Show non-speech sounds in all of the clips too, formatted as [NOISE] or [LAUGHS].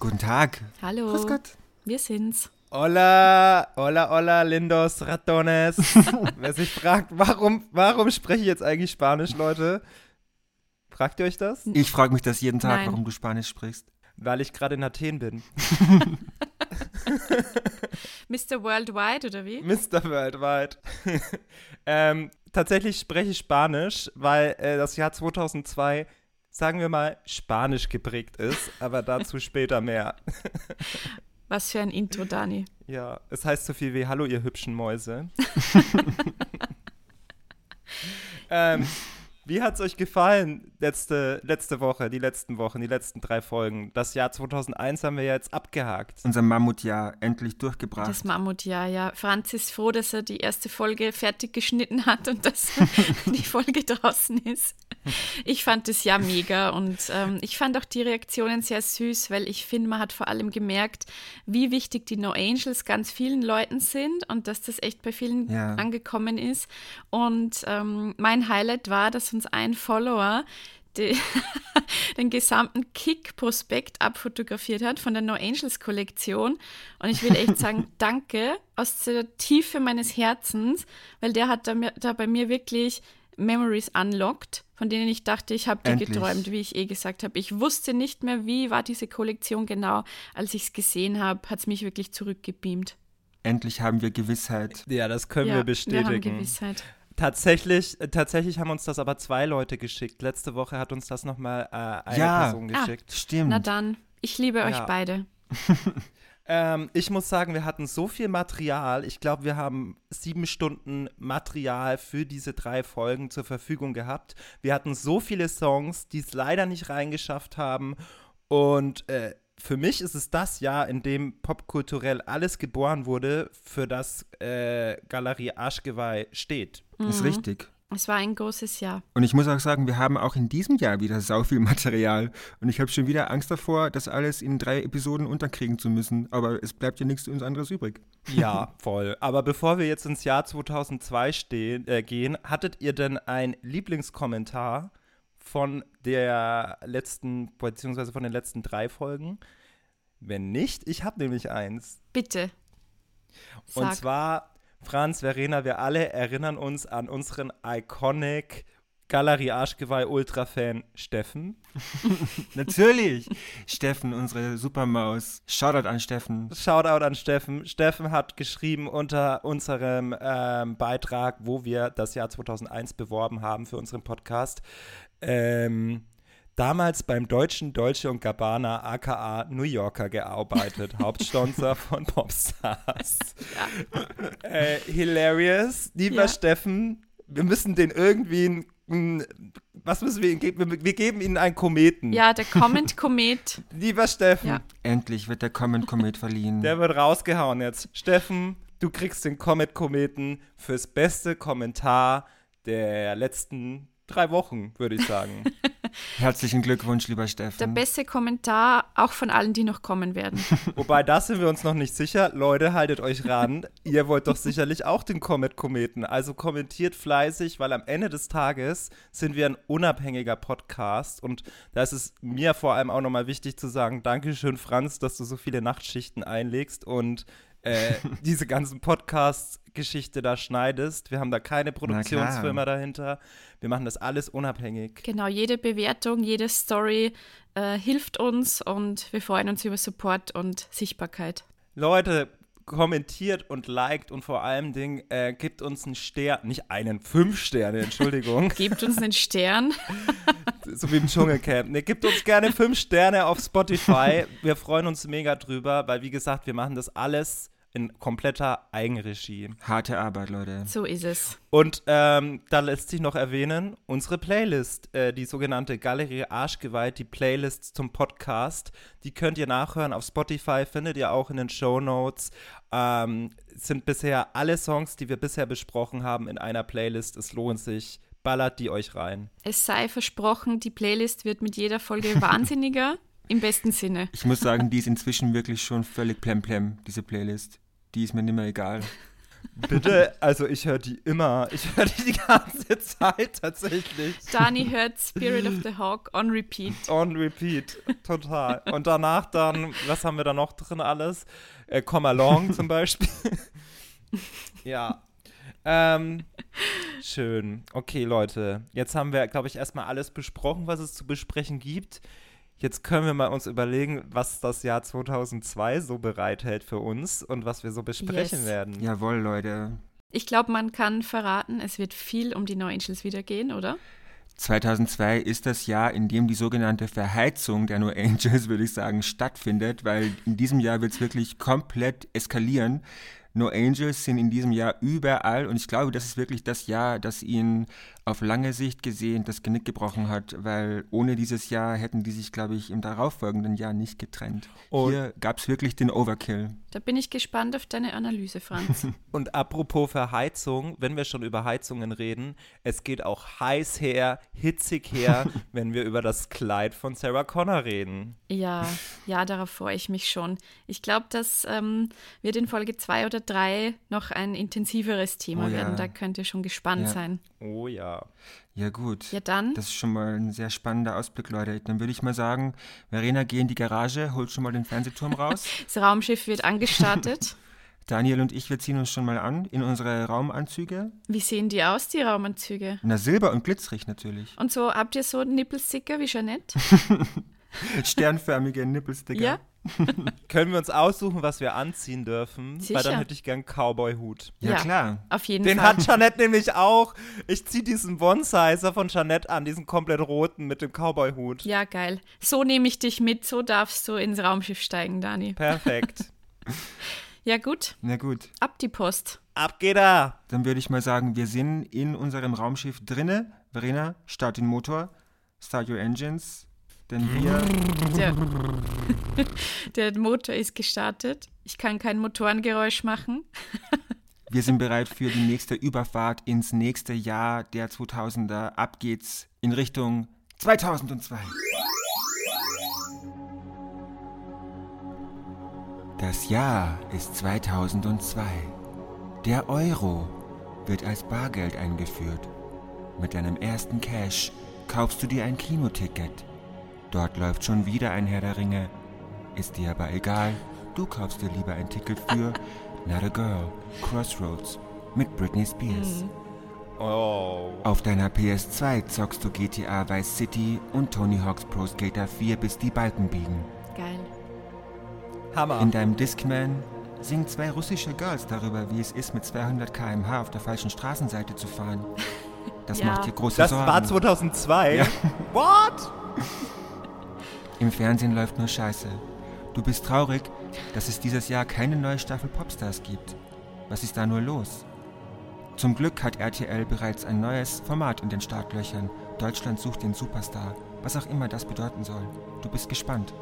Guten Tag. Hallo. Grüß Gott. Wir sind's. Hola, hola, hola, lindos ratones. [LAUGHS] Wer sich fragt, warum, warum spreche ich jetzt eigentlich Spanisch, Leute? Fragt ihr euch das? Ich frage mich das jeden Tag, Nein. warum du Spanisch sprichst. Weil ich gerade in Athen bin. [LAUGHS] Mr. Worldwide oder wie? Mr. Worldwide. [LAUGHS] ähm, tatsächlich spreche ich Spanisch, weil äh, das Jahr 2002, sagen wir mal, spanisch geprägt ist, aber dazu [LAUGHS] später mehr. Was für ein Intro, Dani. Ja, es heißt so viel wie Hallo, ihr hübschen Mäuse. ähm, wie hat's euch gefallen letzte, letzte Woche, die letzten Wochen, die letzten drei Folgen? Das Jahr 2001 haben wir ja jetzt abgehakt. Unser Mammutjahr endlich durchgebracht. Das Mammutjahr, ja. Franz ist froh, dass er die erste Folge fertig geschnitten hat und dass [LAUGHS] die Folge draußen ist. Ich fand das ja mega und ähm, ich fand auch die Reaktionen sehr süß, weil ich finde, man hat vor allem gemerkt, wie wichtig die No Angels ganz vielen Leuten sind und dass das echt bei vielen Ja. angekommen ist. Und ähm, mein Highlight war, dass uns ein Follower die, [LAUGHS] den gesamten Kick-Prospekt abfotografiert hat von der No Angels Kollektion. Und ich will echt [LAUGHS] sagen, danke aus der Tiefe meines Herzens, weil der hat da, mir- da bei mir wirklich Memories unlocked, von denen ich dachte, ich habe die Endlich. geträumt, wie ich eh gesagt habe. Ich wusste nicht mehr, wie war diese Kollektion genau. Als ich es gesehen habe, hat es mich wirklich zurückgebeamt. endlich haben wir Gewissheit. Ja, das können ja, wir Wir haben bestätigen. Gewissheit. Tatsächlich, äh, tatsächlich haben uns das aber zwei Leute geschickt. Letzte Woche hat uns das nochmal äh, eine Ja. Person Ah. geschickt. Stimmt. Na dann, ich liebe euch Ja. beide. [LAUGHS] Ähm, ich muss sagen, wir hatten so viel Material. Ich glaube, wir haben sieben Stunden Material für diese drei Folgen zur Verfügung gehabt. Wir hatten so viele Songs, die es leider nicht reingeschafft haben. Und äh, für mich ist es das Jahr, in dem popkulturell alles geboren wurde, für das äh, Galerie Arschgeweih steht. Ist Mhm. richtig. Es war ein großes Jahr. Und ich muss auch sagen, wir haben auch in diesem Jahr wieder sau viel Material. Und ich habe schon wieder Angst davor, das alles in drei Episoden unterkriegen zu müssen. Aber es bleibt ja nichts uns anderes übrig. Ja, [LAUGHS] voll. Aber bevor wir jetzt ins Jahr 2002 stehen, äh, gehen, hattet ihr denn einen Lieblingskommentar von der letzten, beziehungsweise von den letzten drei Folgen? Wenn nicht, ich habe nämlich eins. Bitte. Und Sag. zwar, Franz, Verena, wir alle erinnern uns an unseren iconic Galerie Arschgeweih Ultra-Fan Steffen. [LAUGHS] Natürlich. Steffen, unsere Supermaus. Shoutout an Steffen. Shoutout an Steffen. Steffen hat geschrieben unter unserem ähm, Beitrag, wo wir das Jahr 2001 beworben haben für unseren Podcast. Ähm, damals beim Deutschen Deutsche und Gabbana aka New Yorker gearbeitet, [LAUGHS] Hauptsponsor von Popstars. Äh, hilarious. Lieber Ja. Steffen, wir müssen den irgendwie ein, ein was müssen wir ihm geben? Wir, wir geben ihnen einen Kometen. Ja, der Comment Komet. [LAUGHS] Lieber Steffen, Ja. Endlich wird der Comment Komet verliehen. der wird rausgehauen jetzt. Steffen, du kriegst den Comet-Kometen fürs beste Kommentar der letzten drei Wochen, würde ich sagen. [LAUGHS] Herzlichen Glückwunsch, lieber Der Steffen. beste Kommentar, auch von allen, die noch kommen werden. [LAUGHS] Wobei, da sind wir uns noch nicht sicher. Leute, haltet euch ran. Ihr wollt doch sicherlich auch den Comet-Kometen. Also kommentiert fleißig, weil am Ende des Tages sind wir ein unabhängiger Podcast. Und da ist es mir vor allem auch nochmal wichtig zu sagen, Dankeschön, Franz, dass du so viele Nachtschichten einlegst und äh, [LAUGHS] diese ganzen Podcast-Geschichte da schneidest. Wir haben da keine Produktionsfirma dahinter. Wir machen das alles unabhängig. Genau, jede Bewertung, jede Story äh, hilft uns und wir freuen uns über Support und Sichtbarkeit. Leute, kommentiert und liked und vor allem Ding, äh, gibt uns einen Stern, nicht einen, fünf Sterne, Entschuldigung. [LAUGHS] Gebt uns einen Stern. [LAUGHS] so wie im Dschungelcamp. Ne, gibt uns gerne fünf Sterne auf Spotify. Wir freuen uns mega drüber, weil wie gesagt, wir machen das alles in kompletter Eigenregie. Harte Arbeit, Leute. So ist es. Und ähm, da lässt sich noch erwähnen, unsere Playlist, äh, die sogenannte Galerie Arschgeweiht, die Playlist zum Podcast, die könnt ihr nachhören auf Spotify, findet ihr auch in den Show Notes. Ähm, sind bisher alle Songs, die wir bisher besprochen haben, in einer Playlist. Es lohnt sich. Ballert die euch rein. Es sei versprochen, die Playlist wird mit jeder Folge [LAUGHS] wahnsinniger. Im besten Sinne. Ich muss sagen, die ist inzwischen wirklich schon völlig plemplem, diese Playlist die ist mir nicht mehr egal. Bitte, also ich höre die immer. Ich höre die die ganze Zeit tatsächlich. Dani hört Spirit of the Hawk on repeat. On repeat, total. Und danach dann, was haben wir da noch drin alles? Äh, Come Along zum Beispiel. [LAUGHS] ja. Ähm, schön. Okay, Leute. Jetzt haben wir, glaube ich, erstmal alles besprochen, was es zu besprechen gibt. Jetzt können wir mal uns überlegen, was das Jahr 2002 so bereithält für uns und was wir so besprechen yes. werden. Jawohl, Leute. Ich glaube, man kann verraten, es wird viel um die No Angels wieder gehen, oder? 2002 ist das Jahr, in dem die sogenannte Verheizung der No Angels, würde ich sagen, stattfindet, weil in diesem Jahr wird es wirklich komplett eskalieren. No Angels sind in diesem Jahr überall und ich glaube, das ist wirklich das Jahr, das ihnen auf lange Sicht gesehen das Genick gebrochen hat, weil ohne dieses Jahr hätten die sich, glaube ich, im darauffolgenden Jahr nicht getrennt. Und Hier gab es wirklich den Overkill. Da bin ich gespannt auf deine Analyse, Franz. [LAUGHS] Und apropos Verheizung, wenn wir schon über Heizungen reden, es geht auch heiß her, hitzig her, [LAUGHS] wenn wir über das Kleid von Sarah Connor reden. Ja, ja, darauf freue ich mich schon. Ich glaube, das ähm, wird in Folge 2 oder 3 noch ein intensiveres Thema oh, werden. Ja. Da könnt ihr schon gespannt ja. sein. Oh ja. Ja, gut. Ja, dann. Das ist schon mal ein sehr spannender Ausblick, Leute. Dann würde ich mal sagen, Verena, geh in die Garage, holt schon mal den Fernsehturm raus. [LAUGHS] das Raumschiff wird angestartet. [LAUGHS] Daniel und ich, wir ziehen uns schon mal an in unsere Raumanzüge. Wie sehen die aus, die Raumanzüge? Na, silber und glitzerig natürlich. Und so, habt ihr so Nippelsticker wie Jeanette? [LAUGHS] Sternförmige Nippelsticker. Ja. [LAUGHS] Können wir uns aussuchen, was wir anziehen dürfen? Sicher. Weil dann hätte ich gern Cowboy-Hut. Ja, ja, klar. Auf jeden Den Fall. Den hat Jeanette nämlich auch. Ich ziehe diesen One-Sizer von Jeanette an, diesen komplett roten mit dem Cowboy-Hut. Ja, geil. So nehme ich dich mit, so darfst du ins Raumschiff steigen, Dani. Perfekt. [LAUGHS] ja, gut. Na gut. Ab die Post. Ab geht er. Dann würde ich mal sagen, wir sind in unserem Raumschiff drinne. Verena, start den Motor. Start your engines. Denn wir. Der, [LAUGHS] der Motor ist gestartet. Ich kann kein Motorengeräusch machen. [LAUGHS] wir sind bereit für die nächste Überfahrt ins nächste Jahr der 2000er. Ab geht's in Richtung 2002. Das Jahr ist 2002. Der Euro wird als Bargeld eingeführt. Mit deinem ersten Cash kaufst du dir ein Kinoticket Dort läuft schon wieder ein Herr der Ringe. Ist dir aber egal, du kaufst dir lieber ein Ticket für [LAUGHS] Not a Girl, Crossroads mit Britney Spears. Mhm. Oh. Auf deiner PS2 zockst du GTA Vice City und Tony Hawk's Pro Skater 4 bis die Balken biegen. Geil. Hammer. In deinem Discman singen zwei russische Girls darüber, wie es ist, mit 200 km/h auf der falschen Straßenseite zu fahren. [LAUGHS] Das ja. macht dir große das Sorgen. Das war 2002? Ja. What? [LAUGHS] Im Fernsehen läuft nur Scheiße. Du bist traurig, dass es dieses Jahr keine neue Staffel Popstars gibt. Was ist da nur los? Zum Glück hat RTL bereits ein neues Format in den Startlöchern. Deutschland sucht den Superstar. Was auch immer das bedeuten soll. Du bist gespannt.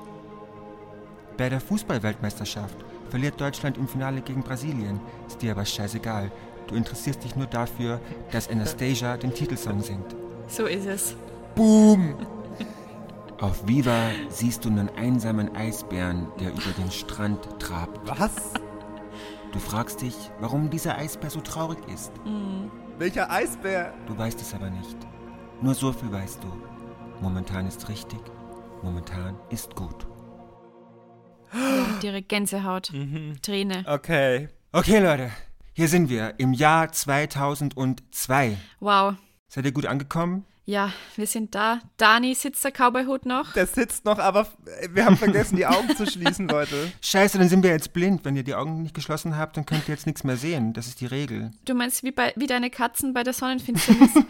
Bei der Fußballweltmeisterschaft verliert Deutschland im Finale gegen Brasilien. Ist dir aber scheißegal. Du interessierst dich nur dafür, dass Anastasia den Titelsong singt. So ist es. Boom! Auf Viva siehst du einen einsamen Eisbären, der über den Strand trabt. Was? Du fragst dich, warum dieser Eisbär so traurig ist. Mhm. Welcher Eisbär? Du weißt es aber nicht. Nur so viel weißt du. Momentan ist richtig, momentan ist gut. Direkt Gänsehaut. Mhm. Träne. Okay. Okay, Leute. Hier sind wir im Jahr 2002. Wow. Seid ihr gut angekommen? Ja, wir sind da. Dani, sitzt der Cowboy-Hut noch? Der sitzt noch, aber wir haben vergessen, die Augen zu schließen, [LAUGHS] Leute. Scheiße, dann sind wir jetzt blind. Wenn ihr die Augen nicht geschlossen habt, dann könnt ihr jetzt nichts mehr sehen. Das ist die Regel. Du meinst wie, bei, wie deine Katzen bei der Sonnenfinsternis? [LAUGHS]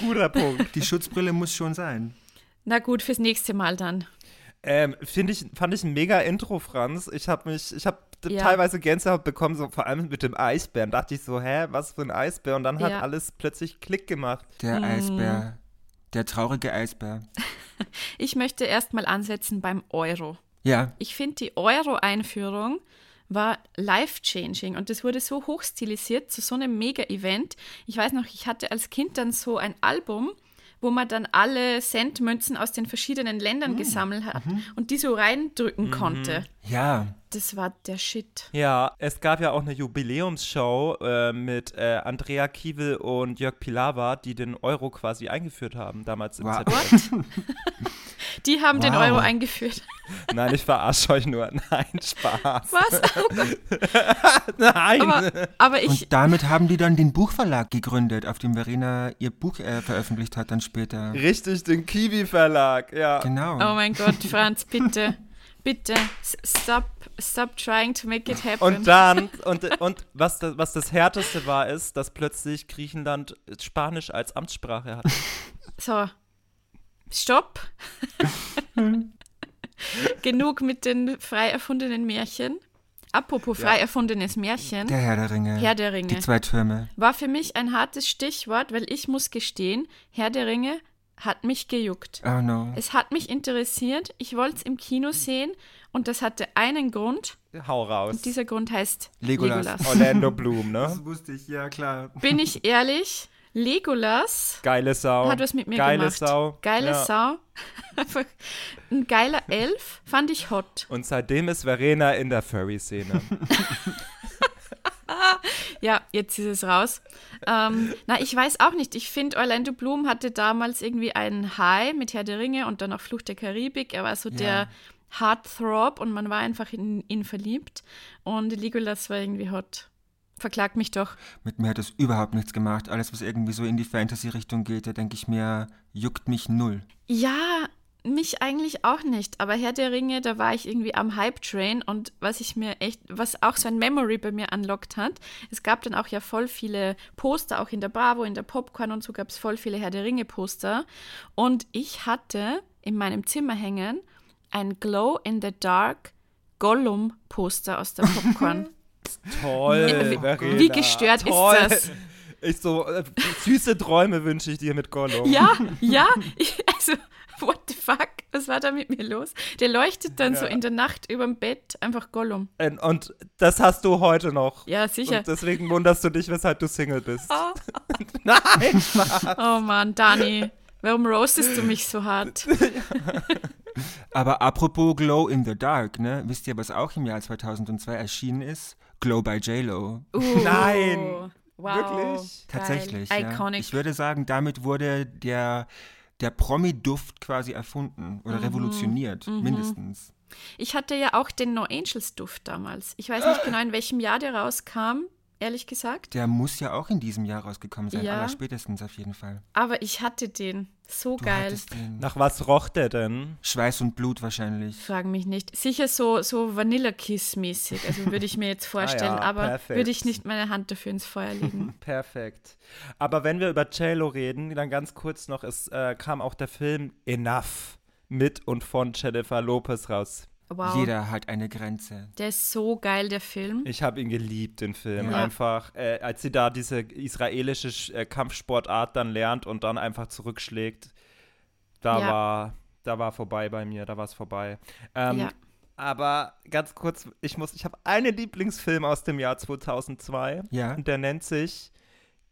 Guter Punkt. Die Schutzbrille muss schon sein. Na gut, fürs nächste Mal dann. Ähm, finde ich, fand ich ein mega Intro, Franz. Ich habe mich, ich habe Ja. teilweise Gänsehaut bekommen, so vor allem mit dem Eisbären. Dachte ich so, hä, was für ein Eisbär? Und dann hat Ja. alles plötzlich Klick gemacht. Der Hm. Eisbär. Der traurige Eisbär. [LAUGHS] Ich möchte erstmal ansetzen beim Euro. Ja, Ich finde, die Euro-Einführung war life-changing und das wurde so hochstilisiert zu so einem Mega-Event. Ich weiß noch, ich hatte als Kind dann so ein Album, wo man dann alle Centmünzen aus den verschiedenen Ländern gesammelt hat und die so reindrücken konnte. ja. Das war der Shit. Ja, es gab ja auch eine Jubiläumsshow äh, mit äh, Andrea Kiewel und Jörg Pilawa, die den Euro quasi eingeführt haben, damals im Wow. ZDF. [LAUGHS] Die haben den Wow. Euro eingeführt. [LAUGHS] Nein, ich verarsche euch nur. [LAUGHS] Nein, Spaß. Was? Oh. Nein. Aber, aber ich, Und damit haben die dann den Buchverlag gegründet, auf dem Verena ihr Buch äh, veröffentlicht hat dann später. Richtig, den Kiwi-Verlag, ja. Genau. oh mein Gott, Franz, bitte, bitte, stop, stop trying to make it happen. Und dann, und, und was, das, was das Härteste war, ist, dass plötzlich Griechenland Spanisch als Amtssprache hat. [LAUGHS] So, stopp. [LAUGHS] Genug mit den frei erfundenen Märchen. Apropos frei erfundenes Märchen, Der Herr der Ringe. Herr der Ringe. Die zwei Türme. war für mich ein hartes Stichwort, weil ich muss gestehen, Herr der Ringe hat mich gejuckt. Oh no. Es hat mich interessiert, ich wollte es im Kino sehen und das hatte einen Grund. Hau raus. Dieser Grund heißt Legolas. Legolas. Orlando Bloom, ne? [LAUGHS] wusste ich, ja klar. Bin ich ehrlich, Legolas Geile Sau. hat was mit mir Geile gemacht. Sau. Geile ja. Sau. [LAUGHS] Ein geiler Elf, fand ich hot. Und seitdem ist Verena in der Furry-Szene. [LAUGHS] Ja, jetzt ist es raus. Ähm, na, ich weiß auch nicht. Ich finde, Orlando Bloom hatte damals irgendwie einen High mit Herr der Ringe und dann auch Flucht der Karibik. Er war so Ja. der Heartthrob und man war einfach in ihn verliebt. Und Legolas war irgendwie hot. Verklagt mich doch. Mit mir hat das überhaupt nichts gemacht. Alles, was irgendwie so in die Fantasy-Richtung geht, da denke ich mir, juckt mich null. Ja, mich eigentlich auch nicht. Aber Herr der Ringe, da war ich irgendwie am Hype-Train und was ich mir echt, was auch so ein Memory bei mir unlockt hat, es gab dann auch ja voll viele Poster, auch in der Bravo, in der Popcorn und so gab es voll viele Herr der Ringe-Poster. Und ich hatte in meinem Zimmer hängen ein Glow-in-the-Dark Gollum-Poster aus der Popcorn. [LAUGHS] Toll, Wie- Verena. wie gestört ist Toll. das? Ich so, äh, süße Träume wünsche ich dir mit Gollum. Ja, ja, ich, also, what the fuck? Was war da mit mir los? Der leuchtet dann so in der Nacht überm Bett, einfach Gollum. Und, und das hast du heute noch. Ja, sicher. Und deswegen wunderst du dich, weshalb du Single bist. Oh, [LAUGHS] Nein, Spaß. oh Mann, Dani, warum roastest du mich so hart? [LAUGHS] Aber apropos Glow in the Dark, ne? Wisst ihr, was auch im Jahr 2002 erschienen ist? Glow by J-Lo. Uh, Nein. Wow. Wirklich? Geil. Tatsächlich. Ja. Iconic. Ich würde sagen, damit wurde der, der Promi-Duft quasi erfunden Mhm. oder revolutioniert, mindestens. Ich hatte ja auch den No Angels Duft damals. Ich weiß nicht [GASPS] genau, in welchem Jahr der rauskam, ehrlich gesagt. Der muss ja auch in diesem Jahr rausgekommen sein, Ja. aller spätestens auf jeden Fall. Aber ich hatte den. So Du geil. hattest den Nach was roch der denn? Schweiß und Blut wahrscheinlich. Fragen mich nicht. Sicher so, so Vanilla Kiss-mäßig. Also würde ich mir jetzt vorstellen, [LAUGHS] Ah ja, aber perfekt. würde ich nicht meine Hand dafür ins Feuer legen. [LAUGHS] Perfekt. Aber wenn wir über JLo reden, dann ganz kurz noch, es äh, kam auch der Film Enough mit und von Jennifer Lopez raus. Wow. Jeder hat eine Grenze. Der ist so geil, der Film. Ich habe ihn geliebt, den Film. Ja. Einfach, äh, als sie da diese israelische Sch- äh, Kampfsportart dann lernt und dann einfach zurückschlägt, da Ja. war, da war vorbei bei mir, da war es vorbei. Ähm, Ja. Aber ganz kurz, ich muss, ich habe einen Lieblingsfilm aus dem Jahr 2002 Ja. und der nennt sich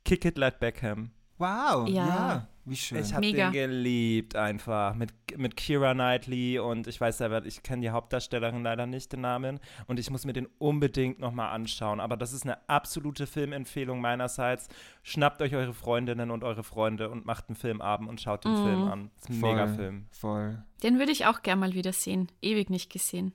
Kick It Like Beckham. Wow, Ja. Wie schön. Ich habe den geliebt einfach mit, mit Kira Knightley und ich weiß selber, ich kenne die Hauptdarstellerin leider nicht den Namen und ich muss mir den unbedingt nochmal anschauen. Aber das ist eine absolute Filmempfehlung meinerseits. Schnappt euch eure Freundinnen und eure Freunde und macht einen Filmabend und schaut den Mhm. Film an. Das ist ein Voll, Megafilm. Voll. Den würde ich auch gern mal wieder sehen. Ewig nicht gesehen.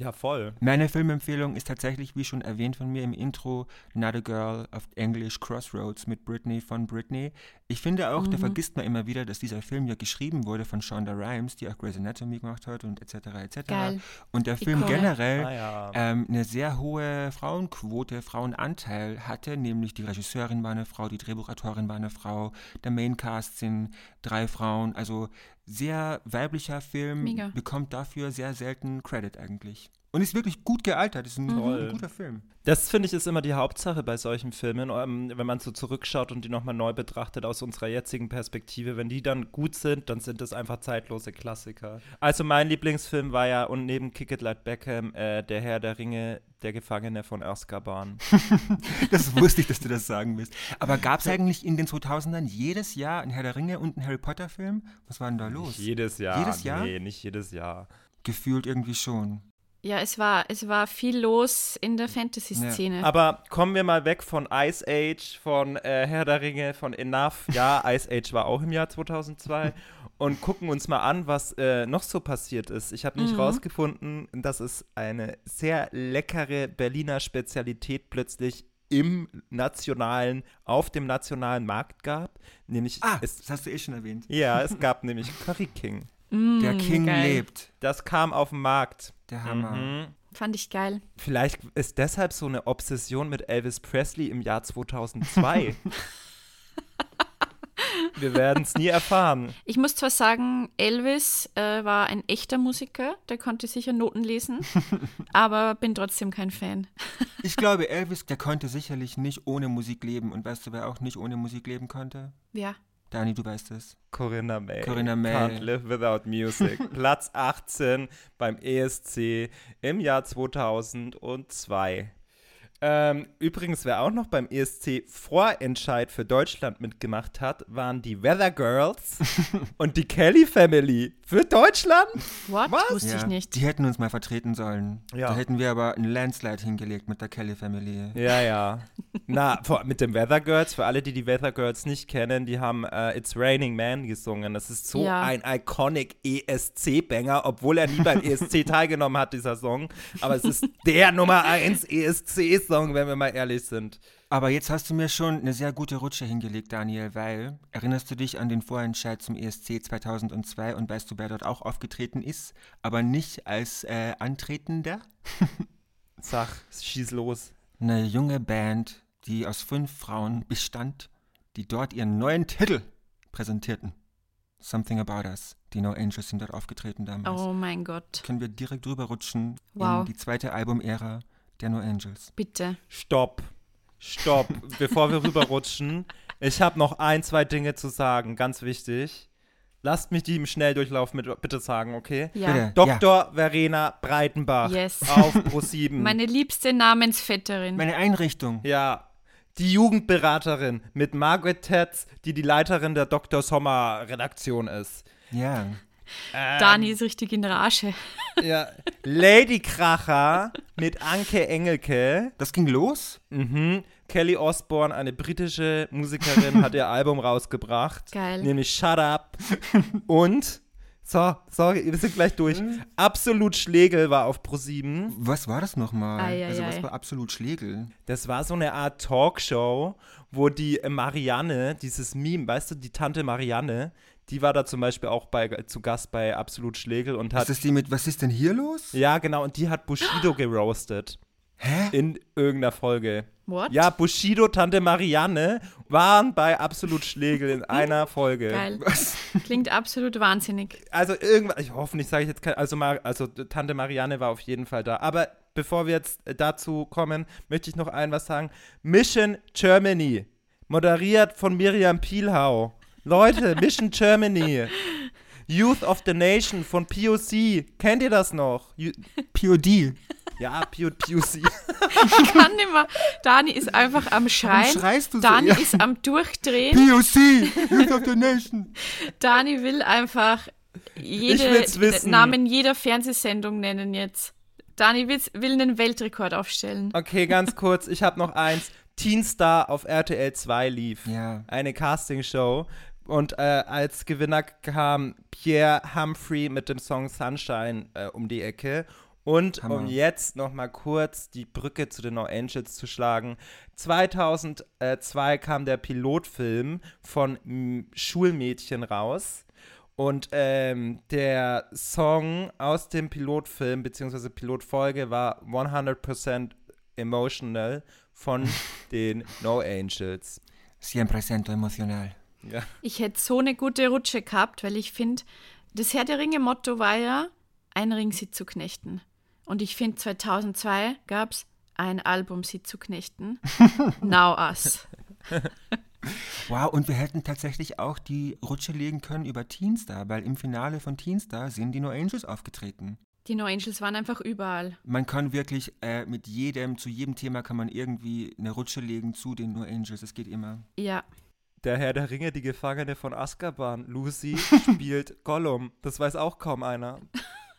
Ja, voll. Meine Filmempfehlung ist tatsächlich, wie schon erwähnt von mir im Intro, Not a Girl of English Crossroads mit Britney von Britney. Ich finde auch, da vergisst man immer wieder, dass dieser Film ja geschrieben wurde von Shonda Rhimes, die auch Grey's Anatomy gemacht hat und etc. etc. Geil. Und der Film Ikone. generell Ah, ja. ähm, eine sehr hohe Frauenquote, Frauenanteil hatte, nämlich die Regisseurin war eine Frau, die Drehbuchautorin war eine Frau, der Maincast sind drei Frauen, also sehr weiblicher Film, Mega. bekommt dafür sehr selten Credit eigentlich. Und ist wirklich gut gealtert, ist ein, Toll. ein guter Film. Das finde ich ist immer die Hauptsache bei solchen Filmen, ähm, wenn man so zurückschaut und die nochmal neu betrachtet aus unserer jetzigen Perspektive. Wenn die dann gut sind, dann sind das einfach zeitlose Klassiker. Also mein Lieblingsfilm war ja und neben Kick It Like Beckham äh, Der Herr der Ringe, der Gefangene von Azkaban. [LAUGHS] Das wusste ich, dass du das sagen willst. Aber gab es eigentlich in den 2000ern jedes Jahr einen Herr der Ringe und einen Harry Potter Film? Was war denn da los? Nicht jedes Jahr. Jedes Jahr? Nee, nicht jedes Jahr. Gefühlt irgendwie schon. Ja, es war, es war viel los in der Fantasy-Szene. Aber kommen wir mal weg von Ice Age, von äh, Herr der Ringe, von Enough. Ja, [LAUGHS] Ice Age war auch im Jahr 2002. Und gucken uns mal an, was äh, noch so passiert ist. Ich habe nämlich rausgefunden, dass es eine sehr leckere Berliner Spezialität plötzlich im nationalen, auf dem nationalen Markt gab. Nämlich, Ah, es, das hast du eh schon erwähnt. ja, es [LAUGHS] gab nämlich Curry King. Der King geil. lebt. Das kam auf den Markt. Der Hammer. Mhm. Fand ich geil. Vielleicht ist deshalb so eine Obsession mit Elvis Presley im Jahr 2002. [LAUGHS] Wir werden es nie erfahren. Ich muss zwar sagen, Elvis äh, war ein echter Musiker, der konnte sicher Noten lesen, [LAUGHS] aber bin trotzdem kein Fan. [LAUGHS] Ich glaube, Elvis, der konnte sicherlich nicht ohne Musik leben. Und weißt du, wer auch nicht ohne Musik leben konnte? Ja. Dani, du weißt es. Corinna May. Corinna May. Can't live without music. [LAUGHS] Platz 18 beim ESC im Jahr 2002. Ähm, übrigens, wer auch noch beim ESC Vorentscheid für Deutschland mitgemacht hat, waren die Weather Girls [LAUGHS] und die Kelly Family für Deutschland. What? Was? Wusste ich nicht. Die hätten uns mal vertreten sollen. Ja. Da hätten wir aber einen Landslide hingelegt mit der Kelly Family. Ja, ja. Na, vor, mit den Weather Girls, für alle, die die Weather Girls nicht kennen, die haben äh, It's Raining Man gesungen. Das ist so Ja. ein iconic ESC-Banger, obwohl er nie beim ESC [LAUGHS] teilgenommen hat, dieser Song. Aber es ist der Nummer 1 ESC-Song, wenn wir mal ehrlich sind. Aber jetzt hast du mir schon eine sehr gute Rutsche hingelegt, Daniel, weil erinnerst du dich an den Vorentscheid zum ESC 2002 und weißt du, wer dort auch aufgetreten ist, aber nicht als äh, Antretender? [LAUGHS] Sag, schieß los. Eine junge Band, die aus fünf Frauen bestand, die dort ihren neuen Titel präsentierten. Something About Us. Die No Angels sind dort aufgetreten damals. Oh mein Gott. Können wir direkt rüberrutschen Wow. in die zweite Album-Ära der No Angels. Bitte. Stopp. Stopp. [LAUGHS] Bevor wir rüberrutschen, ich habe noch ein, zwei Dinge zu sagen, ganz wichtig. Lasst mich die im Schnelldurchlauf mit, bitte sagen, okay? Ja. Dr. Verena Breitenbach Yes. auf Pro7. [LAUGHS] Meine liebste Namensvetterin. Meine Einrichtung. ja, die Jugendberaterin mit Margaret Tetz, die die Leiterin der Dr. Sommer Redaktion ist. Ja. Dani ist richtig in Rage. [LAUGHS] Ja, Lady Kracher mit Anke Engelke. Das ging los? Mhm. Kelly Osbourne, eine britische Musikerin, hat ihr Album rausgebracht. Geil. Nämlich Shut Up. Und, so, sorry, wir sind gleich durch. Absolut Schlegel war auf Pro7. Was war das nochmal? Ei, ei, also, was war absolut Schlegel? Das war so eine Art Talkshow, wo die Marianne, dieses Meme, weißt du, die Tante Marianne, die war da zum Beispiel auch bei, zu Gast bei Absolut Schlegel und hat. Ist das die mit, was ist denn hier los? ja, genau, und die hat Bushido geroastet. Hä? In irgendeiner Folge. What? Ja, Bushido, Tante Marianne waren bei Absolut Schlegel in [LAUGHS] einer Folge. Geil. Was? Klingt absolut wahnsinnig. Also irgendwas, ich hoffentlich sage ich jetzt kein, also, Mar also Tante Marianne war auf jeden Fall da. Aber bevor wir jetzt äh, dazu kommen, möchte ich noch ein was sagen. Mission Germany, moderiert von Miriam Pielhau. Leute, Mission Germany. Youth of the Nation von POC. Kennt ihr das noch? Ju- POD. ja, P- POC. Ich kann nicht mehr. Dani ist einfach am Schreien. schreist du so? Dani Ja. ist am Durchdrehen. POC. Youth of the Nation. Dani will einfach jede. Namen jeder Fernsehsendung nennen jetzt. Dani will's, will einen Weltrekord aufstellen. Okay, ganz kurz, ich habe noch eins. Teen Star auf RTL 2 lief. Ja. Eine Castingshow. Und äh, als Gewinner kam Pierre Humphrey mit dem Song Sunshine äh, um die Ecke. Und Hammer. um jetzt noch mal kurz die Brücke zu den No Angels zu schlagen. 2002 kam der Pilotfilm von Schulmädchen raus. Und ähm, der Song aus dem Pilotfilm bzw. Pilotfolge war 100% Emotional von [LAUGHS] den No Angels. Siempre siento emocional. Ja. Ich hätte so eine gute Rutsche gehabt, weil ich finde, das Herr der Ringe-Motto war ja, ein Ring sie zu knechten. Und ich finde, 2002 gab es ein Album sie zu knechten. [LAUGHS] Now Us. Wow, und wir hätten tatsächlich auch die Rutsche legen können über Teenstar, weil im Finale von Teenstar sind die No Angels aufgetreten. Die No Angels waren einfach überall. Man kann wirklich äh, mit jedem, zu jedem Thema kann man irgendwie eine Rutsche legen zu den No Angels. Es geht immer. Ja, Der Herr der Ringe, die Gefangene von Azkaban, Lucy, [LAUGHS] spielt Gollum. Das weiß auch kaum einer.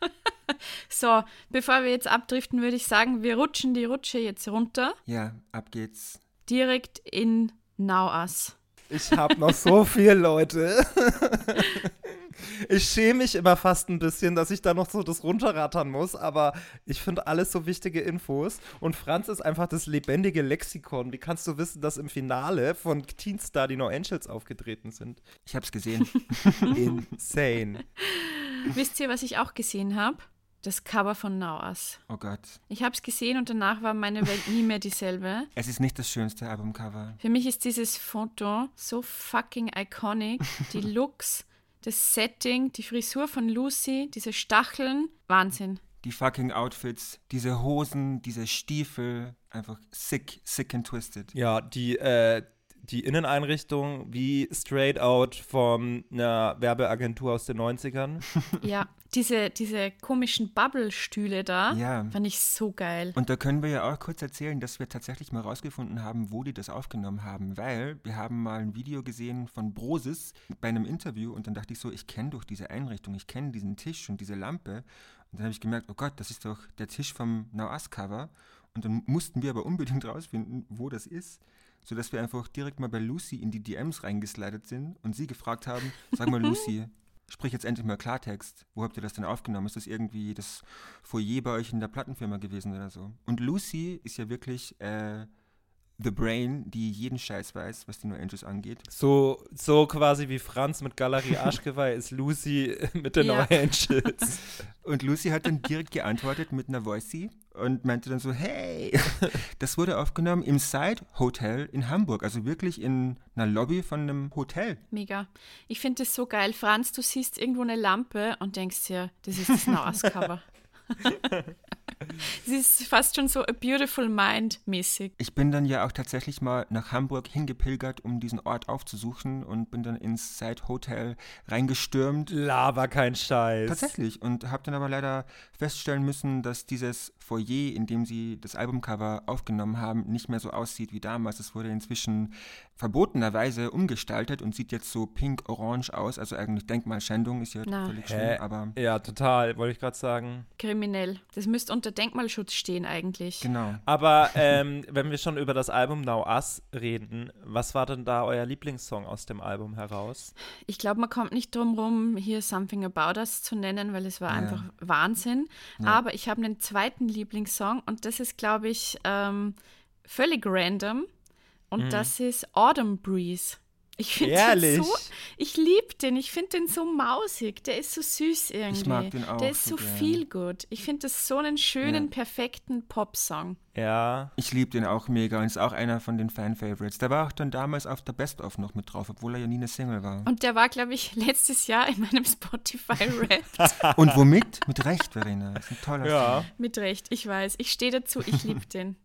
[LAUGHS] so, bevor wir jetzt abdriften, würde ich sagen, wir rutschen die Rutsche jetzt runter, Ja, ab geht's. direkt in Us. Ich hab noch so viel, Leute. [LAUGHS] Ich schäme mich immer fast ein bisschen, dass ich da noch so das runterrattern muss, aber ich finde alles so wichtige Infos. Und Franz ist einfach das lebendige Lexikon. Wie kannst du wissen, dass im Finale von Teenstar die No Angels aufgetreten sind? Ich hab's gesehen. [LAUGHS] Insane. [LAUGHS] Wisst ihr, was ich auch gesehen habe? Das Cover von Now Us. Oh Gott. Ich habe es gesehen und danach war meine Welt nie mehr dieselbe. Es ist nicht das schönste Albumcover. Für mich ist dieses Foto so fucking iconic. [LAUGHS] Die Looks, das Setting, die Frisur von Lucy, diese Stacheln. Wahnsinn. Die fucking Outfits, diese Hosen, diese Stiefel, einfach sick, sick and twisted. Ja, die, äh, die Inneneinrichtung wie straight out von einer Werbeagentur aus den 90ern. [LAUGHS] Ja, diese, diese komischen Bubble-Stühle da, Ja. fand ich so geil. Und da können wir ja auch kurz erzählen, dass wir tatsächlich mal rausgefunden haben, wo die das aufgenommen haben, weil wir haben mal ein Video gesehen von Brosis bei einem Interview und dann dachte ich so, ich kenne doch diese Einrichtung, ich kenne diesen Tisch und diese Lampe und dann habe ich gemerkt, oh Gott, das ist doch der Tisch vom Now Us Cover und dann mussten wir aber unbedingt rausfinden, wo das ist, sodass wir einfach direkt mal bei Lucy in die DMs reingeslidet sind und sie gefragt haben, sag mal Lucy, [LAUGHS] sprich jetzt endlich mal Klartext. Wo habt ihr das denn aufgenommen? Ist das irgendwie das Foyer bei euch in der Plattenfirma gewesen oder so? Und Lucy ist ja wirklich äh, The Brain, die jeden Scheiß weiß, was die No Angels angeht. So, so quasi wie Franz mit Galerie [LAUGHS] Arschgeweih ist Lucy [LAUGHS] mit den Ja. No Angels. [LAUGHS] Und Lucy hat dann direkt geantwortet mit einer Voicey und meinte dann so, hey, das wurde aufgenommen im Side Hotel in Hamburg, also wirklich in einer Lobby von einem Hotel. Mega. Ich finde das so geil. Franz, du siehst irgendwo eine Lampe und denkst dir, das ist das Now Es ist fast schon so a beautiful mind mäßig. Ich bin dann ja auch tatsächlich mal nach Hamburg hingepilgert, um diesen Ort aufzusuchen und bin dann ins Side Hotel reingestürmt. Lava kein Scheiß. Tatsächlich. Und habe dann aber leider feststellen müssen, dass dieses Foyer, in dem sie das Albumcover aufgenommen haben, nicht mehr so aussieht wie damals. Es wurde inzwischen verbotenerweise umgestaltet und sieht jetzt so pink-orange aus. Also eigentlich Denkmalschändung ist ja Na. völlig schlimm, aber Ja, total, wollte ich gerade sagen. Kriminell. Das müsste unter Denkmalschutz stehen eigentlich. genau. Aber ähm, [LAUGHS] wenn wir schon über das Album Now Us reden, was war denn da euer Lieblingssong aus dem Album heraus? Ich glaube, man kommt nicht drum rum, hier Something About Us zu nennen, weil es war Ja. einfach Wahnsinn. Aber ich habe einen zweiten Lieblingssong und das ist, glaube ich, ähm, völlig random. Und das ist Autumn Breeze. Ich finde den Ehrlich? so, ich liebe den, ich finde den so mausig, der ist so süß irgendwie. mag den auch Der ist so so viel gut. Ich finde das so einen schönen, Ja. perfekten Popsong. Ja. Ich liebe den auch mega und ist auch einer von den Fan-Favorites. Der war auch dann damals auf der Best-of noch mit drauf, obwohl er ja nie eine Single war. Und der war, glaube ich, [LAUGHS] letztes Jahr in meinem Spotify-Rap. [LAUGHS] Und womit? Mit Recht, Verena. Das ist ein toller Ja. Song. Mit Recht, ich weiß. Ich stehe dazu, ich liebe den.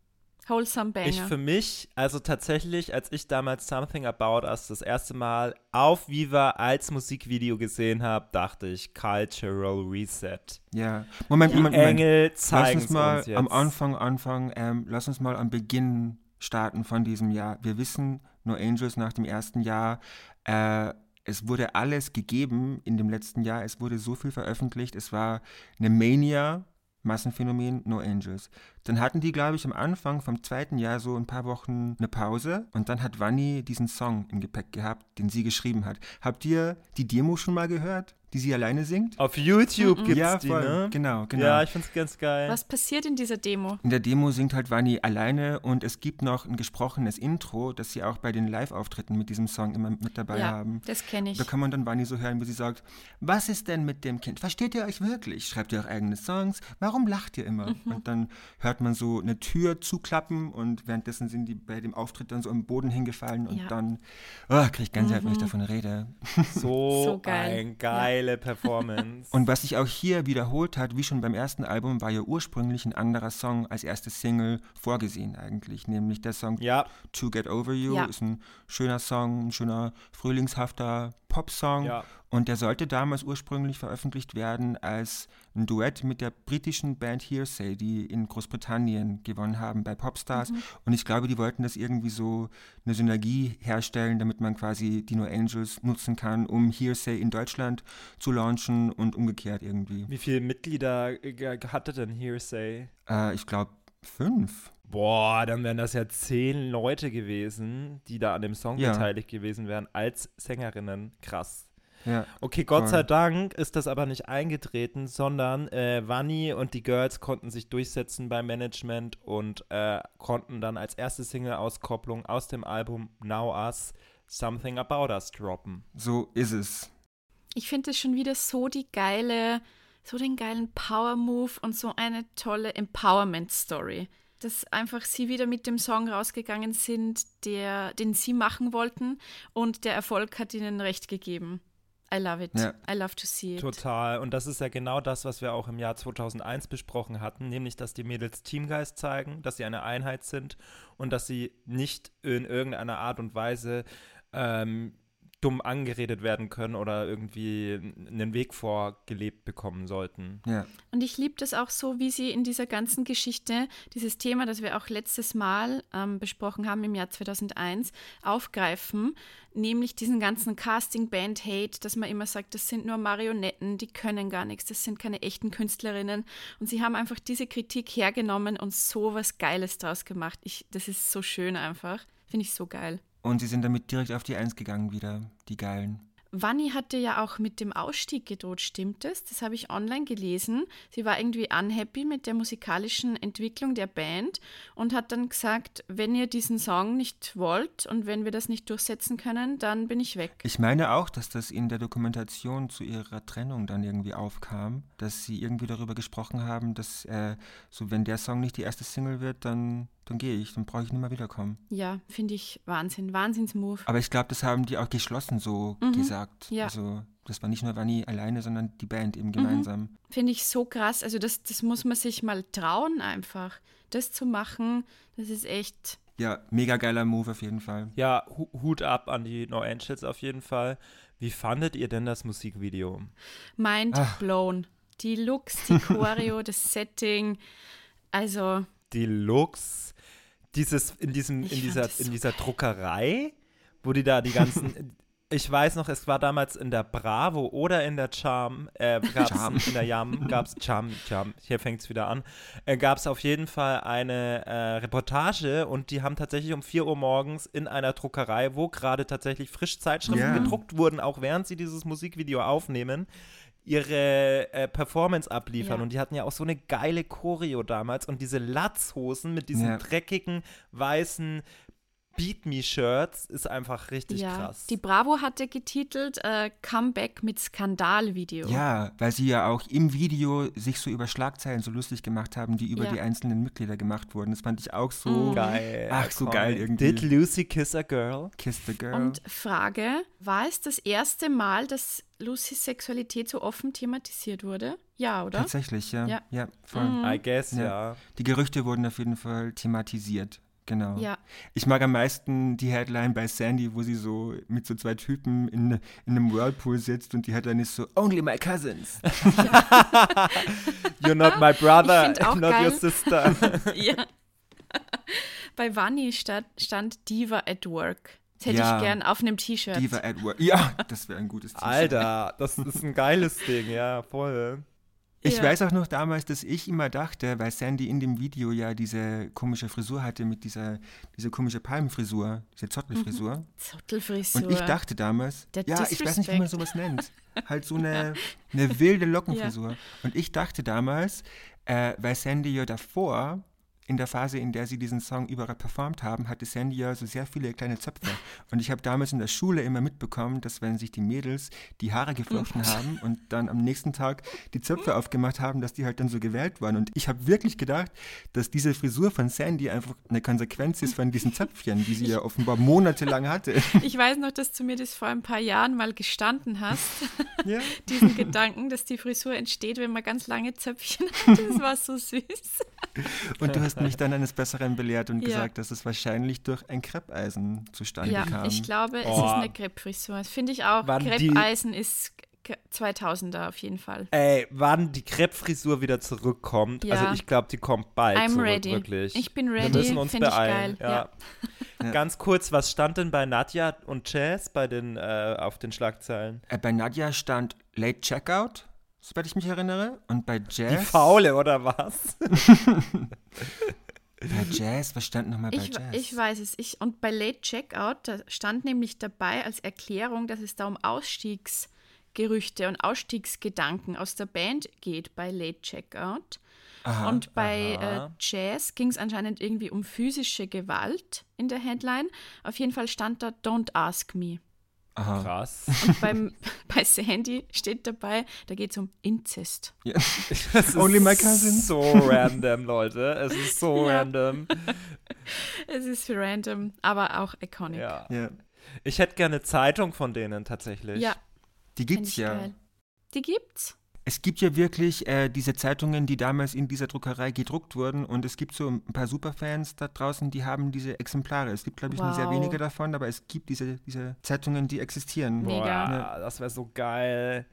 Wholesome Banger. Ich für mich, also tatsächlich, als ich damals Something About Us das erste Mal auf Viva als Musikvideo gesehen habe, dachte ich Cultural Reset. Ja. Moment, Moment, Moment. Engel Lass zeigen uns mal uns jetzt. am Anfang, Anfang, ähm, lass uns mal am Beginn starten von diesem Jahr. Wir wissen, No Angels nach dem ersten Jahr, äh, es wurde alles gegeben in dem letzten Jahr. Es wurde so viel veröffentlicht. Es war eine Mania, Massenphänomen, No Angels. Dann hatten die, glaube ich, am Anfang vom zweiten Jahr so ein paar Wochen eine Pause und dann hat Vanni diesen Song im Gepäck gehabt, den sie geschrieben hat. Habt ihr die Demo schon mal gehört? Die sie alleine singt. Auf YouTube gibt's ja, die, voll. ne? Genau, genau. Ja, ich find's ganz geil. Was passiert in dieser Demo? In der Demo singt halt Vanni alleine und es gibt noch ein gesprochenes Intro, das sie auch bei den Live-Auftritten mit diesem Song immer mit dabei ja, haben. das kenne ich. Da kann man dann Vanni so hören, wo sie sagt, was ist denn mit dem Kind? Versteht ihr euch wirklich? Schreibt ihr auch eigene Songs? Warum lacht ihr immer? Mhm. Und dann hört man so eine Tür zuklappen und währenddessen sind die bei dem Auftritt dann so am Boden hingefallen und Ja. dann oh, kriege ich Gänsehaut, wenn ich davon rede. so, So geil. eine geile Performance. Und was sich auch hier wiederholt hat, wie schon beim ersten Album, war ja ursprünglich ein anderer Song als erste Single vorgesehen eigentlich, nämlich der Song ja, To Get Over You Ja. ist ein schöner Song, ein schöner frühlingshafter Popsong Ja. und der sollte damals ursprünglich veröffentlicht werden als ein Duett mit der britischen Band Hearsay, die in Großbritannien gewonnen haben bei Popstars Mhm. und ich glaube, die wollten das irgendwie so eine Synergie herstellen, damit man quasi die No Angels nutzen kann, um Hearsay in Deutschland zu launchen und umgekehrt irgendwie. wie viele Mitglieder äh, hatte denn Hearsay? Äh, ich glaube fünf. Boah, dann wären das ja zehn Leute gewesen, die da an dem Song Ja. beteiligt gewesen wären, als Sängerinnen. Krass. Ja. Okay, Gott Voll. sei Dank ist das aber nicht eingetreten, sondern äh, Vanni und die Girls konnten sich durchsetzen beim Management und äh, konnten dann als erste Single-Auskopplung aus dem Album Now Us Something About Us droppen. So ist es. Ich finde es schon wieder so die geile, so den geilen Power-Move und so eine tolle Empowerment-Story. Dass einfach sie wieder mit dem Song rausgegangen sind, der, den sie machen wollten und der Erfolg hat ihnen recht gegeben. I love it. Ja. I love to see it. Total. Und das ist ja genau das, was wir auch im Jahr 2001 besprochen hatten, nämlich, dass die Mädels Teamgeist zeigen, dass sie eine Einheit sind und dass sie nicht in irgendeiner Art und Weise ähm, dumm angeredet werden können oder irgendwie einen Weg vorgelebt bekommen sollten. Ja. Und ich liebe das auch so, wie sie in dieser ganzen Geschichte dieses Thema, das wir auch letztes Mal ähm, besprochen haben im Jahr 2001, aufgreifen, nämlich diesen ganzen Casting-Band-Hate, dass man immer sagt, das sind nur Marionetten, die können gar nichts, das sind keine echten Künstlerinnen. Und sie haben einfach diese Kritik hergenommen und so was Geiles draus gemacht. Ich, das ist so schön einfach. Finde ich so geil. Und sie sind damit direkt auf die Eins gegangen wieder, die Geilen. Vanni hatte ja auch mit dem Ausstieg gedroht, stimmt es? Das habe ich online gelesen. Sie war irgendwie unhappy mit der musikalischen Entwicklung der Band und hat dann gesagt, wenn ihr diesen Song nicht wollt und wenn wir das nicht durchsetzen können, dann bin ich weg. Ich meine auch, dass das in der Dokumentation zu ihrer Trennung dann irgendwie aufkam, dass sie irgendwie darüber gesprochen haben, dass äh, so wenn der Song nicht die erste Single wird, dann, dann gehe ich, dann brauche ich nicht mehr wiederkommen. Ja, finde ich Wahnsinn, Wahnsinnsmove. Aber ich glaube, das haben die auch geschlossen so gesagt. ja. Also das war nicht nur Vanni alleine, sondern die Band eben gemeinsam. Finde ich so krass. Also das, das muss man sich mal trauen einfach. Das zu machen, das ist echt Ja, mega geiler Move auf jeden Fall. Ja, Hu- Hut ab an die No Angels auf jeden Fall. Wie fandet ihr denn das Musikvideo? mind blown. Die Looks, die [LAUGHS] Choreo, das Setting, also Die Looks, dieses in diesem Ich in dieser in dieser Druckerei, wo die da die ganzen [LAUGHS] Ich weiß noch, es war damals in der Bravo oder in der Charm, äh, gab's Charm. in der Jam, gab's Charm, Charm, hier fängt es wieder an, äh, gab es auf jeden Fall eine äh, Reportage und die haben tatsächlich um 4 Uhr morgens in einer Druckerei, wo gerade tatsächlich frisch Zeitschriften Ja. gedruckt wurden, auch während sie dieses Musikvideo aufnehmen, ihre äh, Performance abliefern. Ja. Und die hatten ja auch so eine geile Choreo damals und diese Latzhosen mit diesen Ja. dreckigen, weißen Beat Me Shirts ist einfach richtig ja. krass. Die Bravo hatte getitelt äh, Comeback mit Skandalvideo. Ja, weil sie ja auch im Video sich so über Schlagzeilen so lustig gemacht haben, die über Ja. die einzelnen Mitglieder gemacht wurden. Das fand ich auch so Mhm. geil. Ach, so iconic. geil irgendwie. Did Lucy kiss a girl? Kiss the Girl. Und Frage, war es das erste Mal, dass Lucys Sexualität so offen thematisiert wurde? Ja, oder? Tatsächlich, ja. Ja. Ja, voll. Mhm. I guess, Ja. ja. Die Gerüchte wurden auf jeden Fall thematisiert. Genau. Ja. Ich mag am meisten die Headline bei Sandy, wo sie so mit so zwei Typen in, in einem Whirlpool sitzt und die Headline ist so Only my cousins. [LAUGHS] You're not my brother, not geil. your sister. [LAUGHS] ja. Bei Vanni stand, stand Diva at Work. Das hätte Ja. ich gern auf einem T-Shirt. Diva at Work. Ja, das wäre ein gutes T-Shirt. Alter, [LAUGHS] das ist ein geiles Ding, ja, voll. Ich Ja. weiß auch noch damals, dass ich immer dachte, weil Sandy in dem Video ja diese komische Frisur hatte mit dieser, diese komische Palmenfrisur, diese Zottelfrisur. Zottelfrisur. Und ich dachte damals, Der ja, ich weiß nicht, wie man sowas nennt. [LAUGHS] Halt so eine, eine wilde Lockenfrisur. Und ich dachte damals, äh, weil Sandy ja davor, in der Phase, in der sie diesen Song überall performt haben, hatte Sandy ja so sehr viele kleine Zöpfe. Und ich habe damals in der Schule immer mitbekommen, dass wenn sich die Mädels die Haare geflochten haben und dann am nächsten Tag die Zöpfe aufgemacht haben, dass die halt dann so gewählt waren. Und ich habe wirklich gedacht, dass diese Frisur von Sandy einfach eine Konsequenz ist von diesen Zöpfchen, die sie ja offenbar monatelang hatte. Ich weiß noch, dass du mir das vor ein paar Jahren mal gestanden hast, [LAUGHS] ja. [LAUGHS] diesen Gedanken, dass die Frisur entsteht, wenn man ganz lange Zöpfchen hat. Das war so süß. Und du hast mich dann eines Besseren belehrt und Ja. gesagt, dass es wahrscheinlich durch ein Kreppeisen zustande Ja, kam. ich glaube, es Oh. ist eine Kreppfrisur. Das finde ich auch. Die- Kreppeisen ist K- 2000er auf jeden Fall. Ey, wann die Kreppfrisur wieder zurückkommt, Ja. also ich glaube, die kommt bald I'm zurück, ready. wirklich. Ich bin Wir ready, müssen uns find ich beeilen. geil, Ja. Ja. Ganz kurz, was stand denn bei Nadja und Jazz bei den, äh, auf den Schlagzeilen? Äh, bei Nadja stand Late Checkout, soweit ich mich erinnere. Und bei Jazz. Die Faule, oder was? [LAUGHS] Bei Jazz, was stand nochmal bei Ich, Jazz? ich weiß es. Ich, und bei Late Checkout, da stand nämlich dabei als Erklärung, dass es da um Ausstiegsgerüchte und Ausstiegsgedanken aus der Band geht bei Late Checkout. Aha, und bei äh. Jazz ging es anscheinend irgendwie um physische Gewalt in der Headline. Auf jeden Fall stand da Don't Ask Me. aha. Krass. Und beim, [LAUGHS] bei Sandy steht dabei, da geht es um Inzest. Ja. [LAUGHS] Das ist Only my cousin. so random, Leute. Es ist so Ja. random. [LAUGHS] Es ist random, aber auch iconic. Ja. Ja. Ich hätte gerne Zeitung von denen tatsächlich. Ja, Die gibt's ja. geil. Die gibt's. Es gibt ja wirklich äh, diese Zeitungen, die damals in dieser Druckerei gedruckt wurden und es gibt so ein paar Superfans da draußen, die haben diese Exemplare. Es gibt, glaube ich, nur sehr Wow. wenige davon, aber es gibt diese, diese Zeitungen, die existieren. Mega. Boah, das wäre so geil.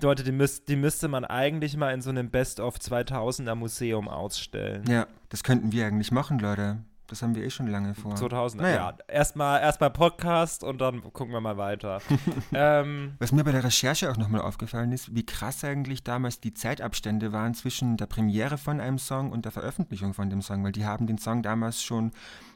Leute, die, müsst, die müsste man eigentlich mal in so einem Best-of 2000er Museum ausstellen. Ja, das könnten wir eigentlich machen, Leute. Das haben wir eh schon lange vor. 2000er, Naja. ja. Erstmal erst mal Podcast und dann gucken wir mal weiter. [LAUGHS] ähm, Was mir bei der Recherche auch nochmal aufgefallen ist, wie krass eigentlich damals die Zeitabstände waren zwischen der Premiere von einem Song und der Veröffentlichung von dem Song, weil die haben den Song damals schon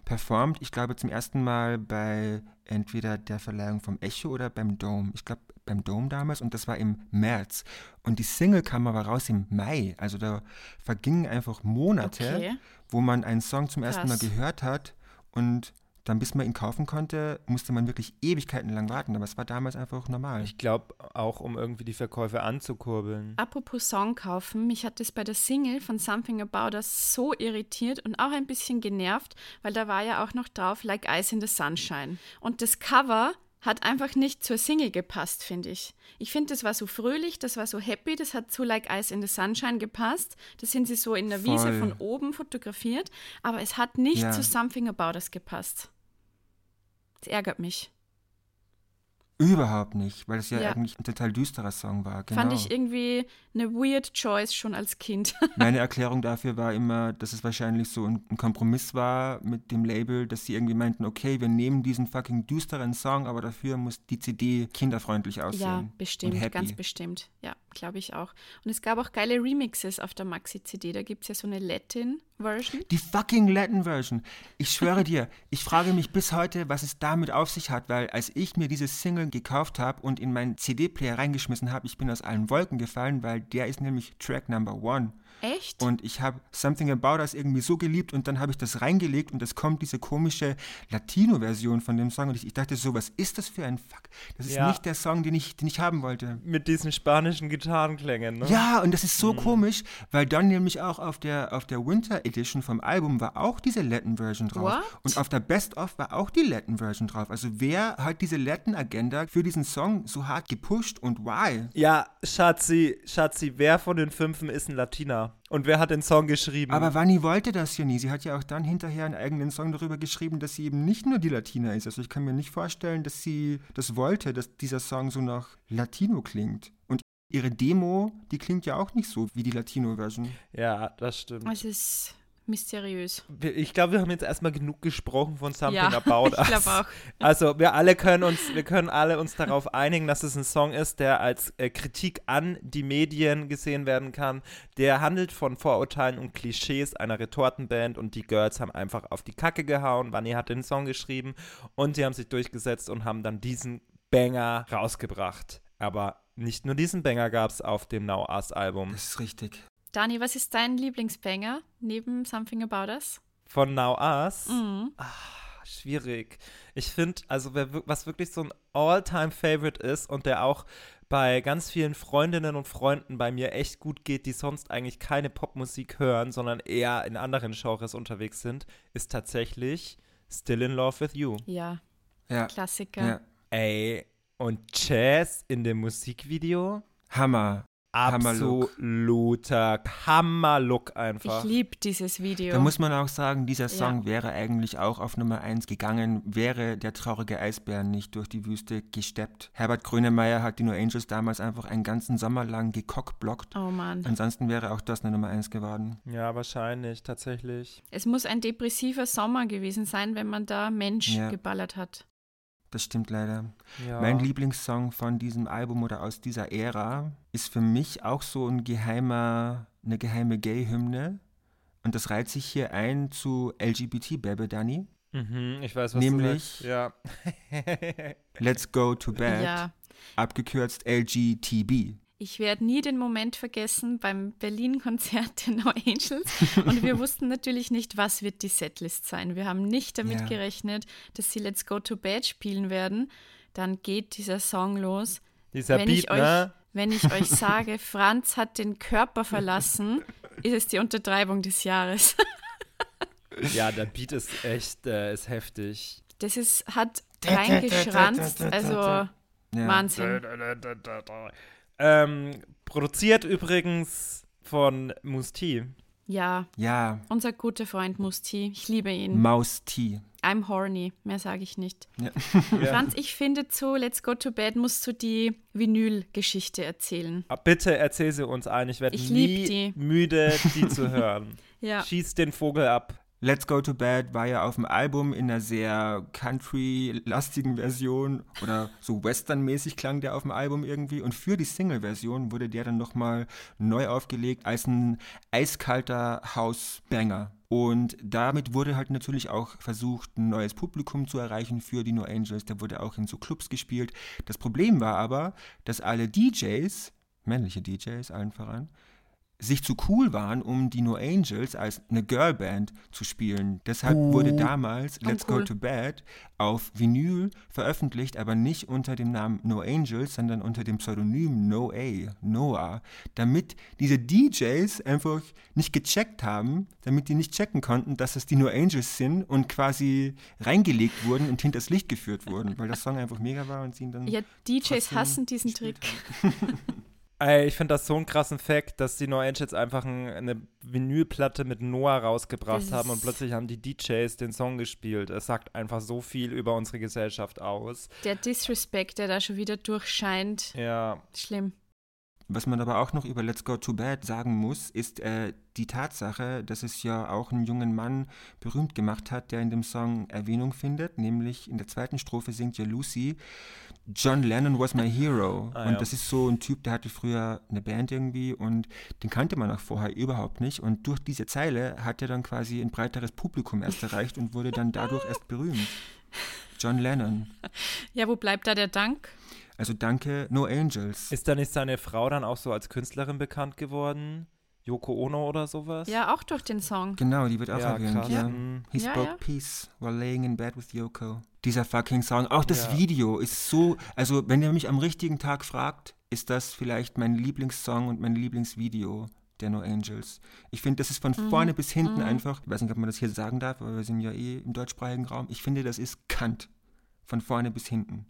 performt. Ich glaube zum ersten Mal bei entweder der Verleihung vom Echo oder beim Dome. Ich glaube beim Dome damals und das war im März. Und die Single kam aber raus im Mai. Also da vergingen einfach Monate, Okay. Wo man einen Song zum ersten Mal Krass. gehört hat und dann, bis man ihn kaufen konnte, musste man wirklich Ewigkeiten lang warten. Aber es war damals einfach normal. ich glaube auch, um irgendwie die Verkäufe anzukurbeln. Apropos Song kaufen, mich hat es bei der Single von Something About Us so irritiert und auch ein bisschen genervt, weil da war ja auch noch drauf Like Ice in the Sunshine. Und das Cover hat einfach nicht zur Single gepasst, finde ich. Ich finde, das war so fröhlich, das war so happy, das hat zu Like Ice in the Sunshine gepasst. Das sind sie so in der Wiese Voll. von oben fotografiert, aber es hat nicht Ja. zu Something About Us gepasst. Das ärgert mich. Überhaupt nicht, weil es ja, Ja. eigentlich ein total düsterer Song war. Genau. Fand ich irgendwie eine weird choice schon als Kind. [LAUGHS] Meine Erklärung dafür war immer, dass es wahrscheinlich so ein, ein Kompromiss war mit dem Label, dass sie irgendwie meinten, okay, wir nehmen diesen fucking düsteren Song, aber dafür muss die CD kinderfreundlich aussehen. Ja, bestimmt, ganz bestimmt. Ja, glaube ich auch. Und es gab auch geile Remixes auf der Maxi-CD. Da gibt es ja so eine Latin-Version. Die fucking Latin Version. Ich schwöre dir, ich frage mich bis heute, was es damit auf sich hat, weil als ich mir diese Single gekauft habe und in meinen CD-Player reingeschmissen habe, ich bin aus allen Wolken gefallen, weil der ist nämlich Track Number One. Echt? Und ich habe Something About Us irgendwie so geliebt und dann habe ich das reingelegt und es kommt diese komische Latino-Version von dem Song und ich, ich dachte so, was ist das für ein Fuck? Das ist Ja. nicht der Song, den ich, den ich haben wollte. Mit diesen spanischen Gitarrenklängen, ne? Ja, und das ist Mhm. so komisch, weil dann nämlich auch auf der, auf der Winter Edition vom Album war auch diese Latin Version drauf. What? Und auf der Best of war auch die Latin Version drauf. Also wer hat diese Latin Agenda für diesen Song so hart gepusht und why? Ja, Schatzi, Schatzi, wer von den Fünfen ist ein Latiner? Und wer hat den Song geschrieben? Aber Vanni wollte das ja nie. Sie hat ja auch dann hinterher einen eigenen Song darüber geschrieben, dass sie eben nicht nur die Latina ist. Also ich kann mir nicht vorstellen, dass sie das wollte, dass dieser Song so nach Latino klingt. Und ihre Demo, die klingt ja auch nicht so wie die Latino-Version. ja, das stimmt. Es ist mysteriös. Ich glaube, wir haben jetzt erstmal genug gesprochen von Something Ja, [LAUGHS] About ich Us. glaube auch. Also wir alle können uns, wir können alle uns darauf einigen, dass es ein Song ist, der als äh, Kritik an die Medien gesehen werden kann. Der handelt von Vorurteilen und Klischees einer Retortenband und die Girls haben einfach auf die Kacke gehauen. Vanni hat den Song geschrieben und sie haben sich durchgesetzt und haben dann diesen Banger rausgebracht. Aber nicht nur diesen Banger gab es auf dem Now Us Album. Das ist richtig. Dani, was ist dein Lieblingsbanger neben Something About Us? Von Now Us. Mhm. Schwierig. Ich finde, also wer, was wirklich so ein All-Time-Favorite ist und der auch bei ganz vielen Freundinnen und Freunden bei mir echt gut geht, die sonst eigentlich keine Popmusik hören, sondern eher in anderen Genres unterwegs sind, ist tatsächlich Still in Love with You. Ja, Ja. Klassiker. ja. Ey, und Jazz in dem Musikvideo? Hammer. Hammerlook. Absoluter Hammerlook einfach. Ich liebe dieses Video. Da muss man auch sagen, dieser Ja. Song wäre eigentlich auch auf Nummer 1 gegangen, wäre der traurige Eisbär nicht durch die Wüste gesteppt. Herbert Grönemeyer hat die No Angels damals einfach einen ganzen Sommer lang gekockblockt. oh Mann. Ansonsten wäre auch das eine Nummer 1 geworden. Ja, wahrscheinlich, tatsächlich. Es muss ein depressiver Sommer gewesen sein, wenn man da Mensch Ja. geballert hat. Das stimmt leider. Ja. Mein Lieblingssong von diesem Album oder aus dieser Ära ist für mich auch so ein geheimer, eine geheime Gay-Hymne. Und das reiht sich hier ein zu LGBT Baby Danny. Mhm, ich weiß, was Nämlich- du sagst. Ja. Let's Go to Bed. Ja. Abgekürzt LGTB. Ich werde nie den Moment vergessen beim Berlin-Konzert der No Angels. [LAUGHS] Und wir wussten natürlich nicht, was wird die Setlist sein. Wir haben nicht damit Ja. gerechnet, dass sie Let's Go to Bed spielen werden. Dann geht dieser Song los. Dieser wenn Beat, ich euch, ne? Wenn ich euch sage, Franz hat den Körper verlassen, ist es die Untertreibung des Jahres. [LAUGHS] Ja, der Beat ist echt, äh, ist heftig. Das ist, hat reingeschranzt. Also Ja. Wahnsinn. Ähm, produziert übrigens von Musti. Ja, Ja, unser guter Freund Musti. Ich liebe ihn. Maus T. I'm horny, mehr sage ich nicht. [LAUGHS] Ja. Franz, ich finde zu Let's Go to Bed musst du die Vinyl-Geschichte erzählen. Ah, Bitte erzähl sie uns ein. Ich werde nie die. müde, die zu [LAUGHS] hören. Ja, Schieß den Vogel ab. Let's Go to Bed war ja auf dem Album in einer sehr country-lastigen Version oder so western-mäßig klang der auf dem Album irgendwie und für die Single-Version wurde der dann nochmal neu aufgelegt als ein eiskalter House-Banger. Und damit wurde halt natürlich auch versucht, ein neues Publikum zu erreichen für die No Angels. Der wurde auch in so Clubs gespielt. Das Problem war aber, dass alle DJs, männliche DJs allen voran, sich zu cool waren, um die No Angels als eine Girlband zu spielen. Deshalb wurde damals Let's Go Uncool. to Bed auf Vinyl veröffentlicht, aber nicht unter dem Namen No Angels, sondern unter dem Pseudonym No A, Noah, damit diese DJs einfach nicht gecheckt haben, damit die nicht checken konnten, dass es die No Angels sind und quasi reingelegt wurden und hinters Licht geführt wurden, weil das Song einfach mega war und sie ihn dann ja DJs hassen diesen Trick. [LAUGHS] Ey, ich finde das so einen krassen Fact, dass die No Angels einfach ein, eine Vinylplatte mit Noah rausgebracht Das haben und plötzlich haben die DJs den Song gespielt. Es sagt einfach so viel über unsere Gesellschaft aus. Der Disrespect, der da schon wieder durchscheint, Ja, schlimm. Was man aber auch noch über Let's Go to Bed sagen muss, ist äh, die Tatsache, dass es ja auch einen jungen Mann berühmt gemacht hat, der in dem Song Erwähnung findet, nämlich in der zweiten Strophe singt ja Lucy, John Lennon was my hero. Ah, und ja. das ist so ein Typ, der hatte früher eine Band irgendwie und den kannte man auch vorher überhaupt nicht. Und durch diese Zeile hat er dann quasi ein breiteres Publikum erst erreicht und wurde dann dadurch erst berühmt. John Lennon. [LAUGHS] Ja, wo bleibt da der Dank? Also danke, No Angels. ist da nicht seine Frau dann auch so als Künstlerin bekannt geworden? Yoko Ono oder sowas? Ja, auch durch den Song. Genau, die wird auch ja erwähnt. Ja. Mhm. He Ja, spoke ja. peace while laying in bed with Yoko. Dieser fucking Song. Auch das Ja. Video ist so, also wenn ihr mich am richtigen Tag fragt, ist das vielleicht mein Lieblingssong und mein Lieblingsvideo der No Angels. Ich finde, das ist von Mhm. vorne bis hinten einfach, ich weiß nicht, ob man das hier sagen darf, aber wir sind ja eh im deutschsprachigen Raum. Ich finde, das ist Kant. Von vorne bis hinten.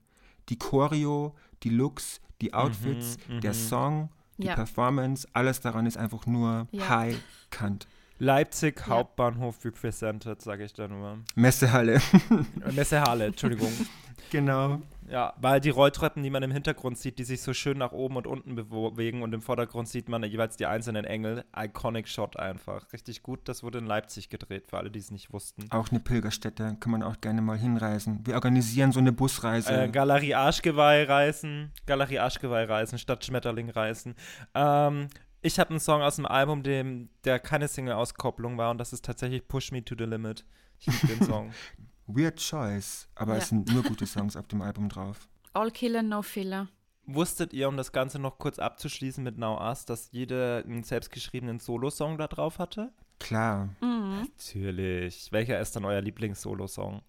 Die Choreo, die Looks, die Outfits, mhm. der Song, die Ja. Performance, alles daran ist einfach nur Ja. High Kant. Leipzig Ja. Hauptbahnhof represented, sage ich da nur. Messehalle. Messehalle, Entschuldigung. [LAUGHS] genau. Ja, weil die Rolltreppen, die man im Hintergrund sieht, die sich so schön nach oben und unten bewegen und im Vordergrund sieht man jeweils die einzelnen Engel. Iconic Shot einfach. Richtig gut. Das wurde in Leipzig gedreht, für alle, die es nicht wussten. Auch eine Pilgerstätte, kann man auch gerne mal hinreisen. Wir organisieren so eine Busreise. Äh, Galerie Arschgeweih reisen, Galerie Arschgeweih reisen, statt Schmetterling reisen. Ähm, ich habe einen Song aus dem Album, dem, der keine Single-Auskopplung war und das ist tatsächlich Push Me to the Limit. Ich liebe den [LAUGHS] Song. Weird Choice, aber Ja. es sind nur gute Songs auf dem Album drauf. All Killer, No Filler. Wusstet ihr, um das Ganze noch kurz abzuschließen mit Now Us, dass jede einen selbstgeschriebenen Solo-Song da drauf hatte? Klar. Mhm. Natürlich. Welcher ist dann euer Lieblings-Solo-Song?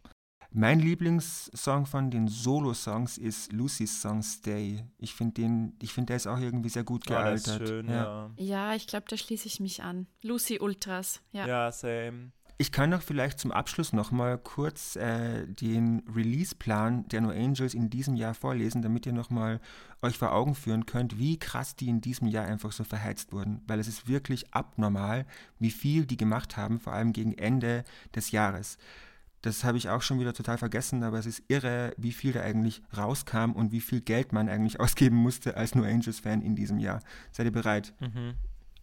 Mein Lieblingssong von den Solo-Songs ist Lucy's Song Stay. Ich finde den, ich finde der ist auch irgendwie sehr gut Ja, der gealtert. ist schön, ja. Ja, ich glaube, da schließe ich mich an. Lucy Ultras, ja. Ja, same. Ich kann noch vielleicht zum Abschluss noch mal kurz äh, den Release-Plan der No Angels in diesem Jahr vorlesen, damit ihr noch mal euch vor Augen führen könnt, wie krass die in diesem Jahr einfach so verheizt wurden. Weil es ist wirklich abnormal, wie viel die gemacht haben, vor allem gegen Ende des Jahres. Das habe ich auch schon wieder total vergessen, aber es ist irre, wie viel da eigentlich rauskam und wie viel Geld man eigentlich [LAUGHS] ausgeben musste als No Angels-Fan in diesem Jahr. Seid ihr bereit? Mhm.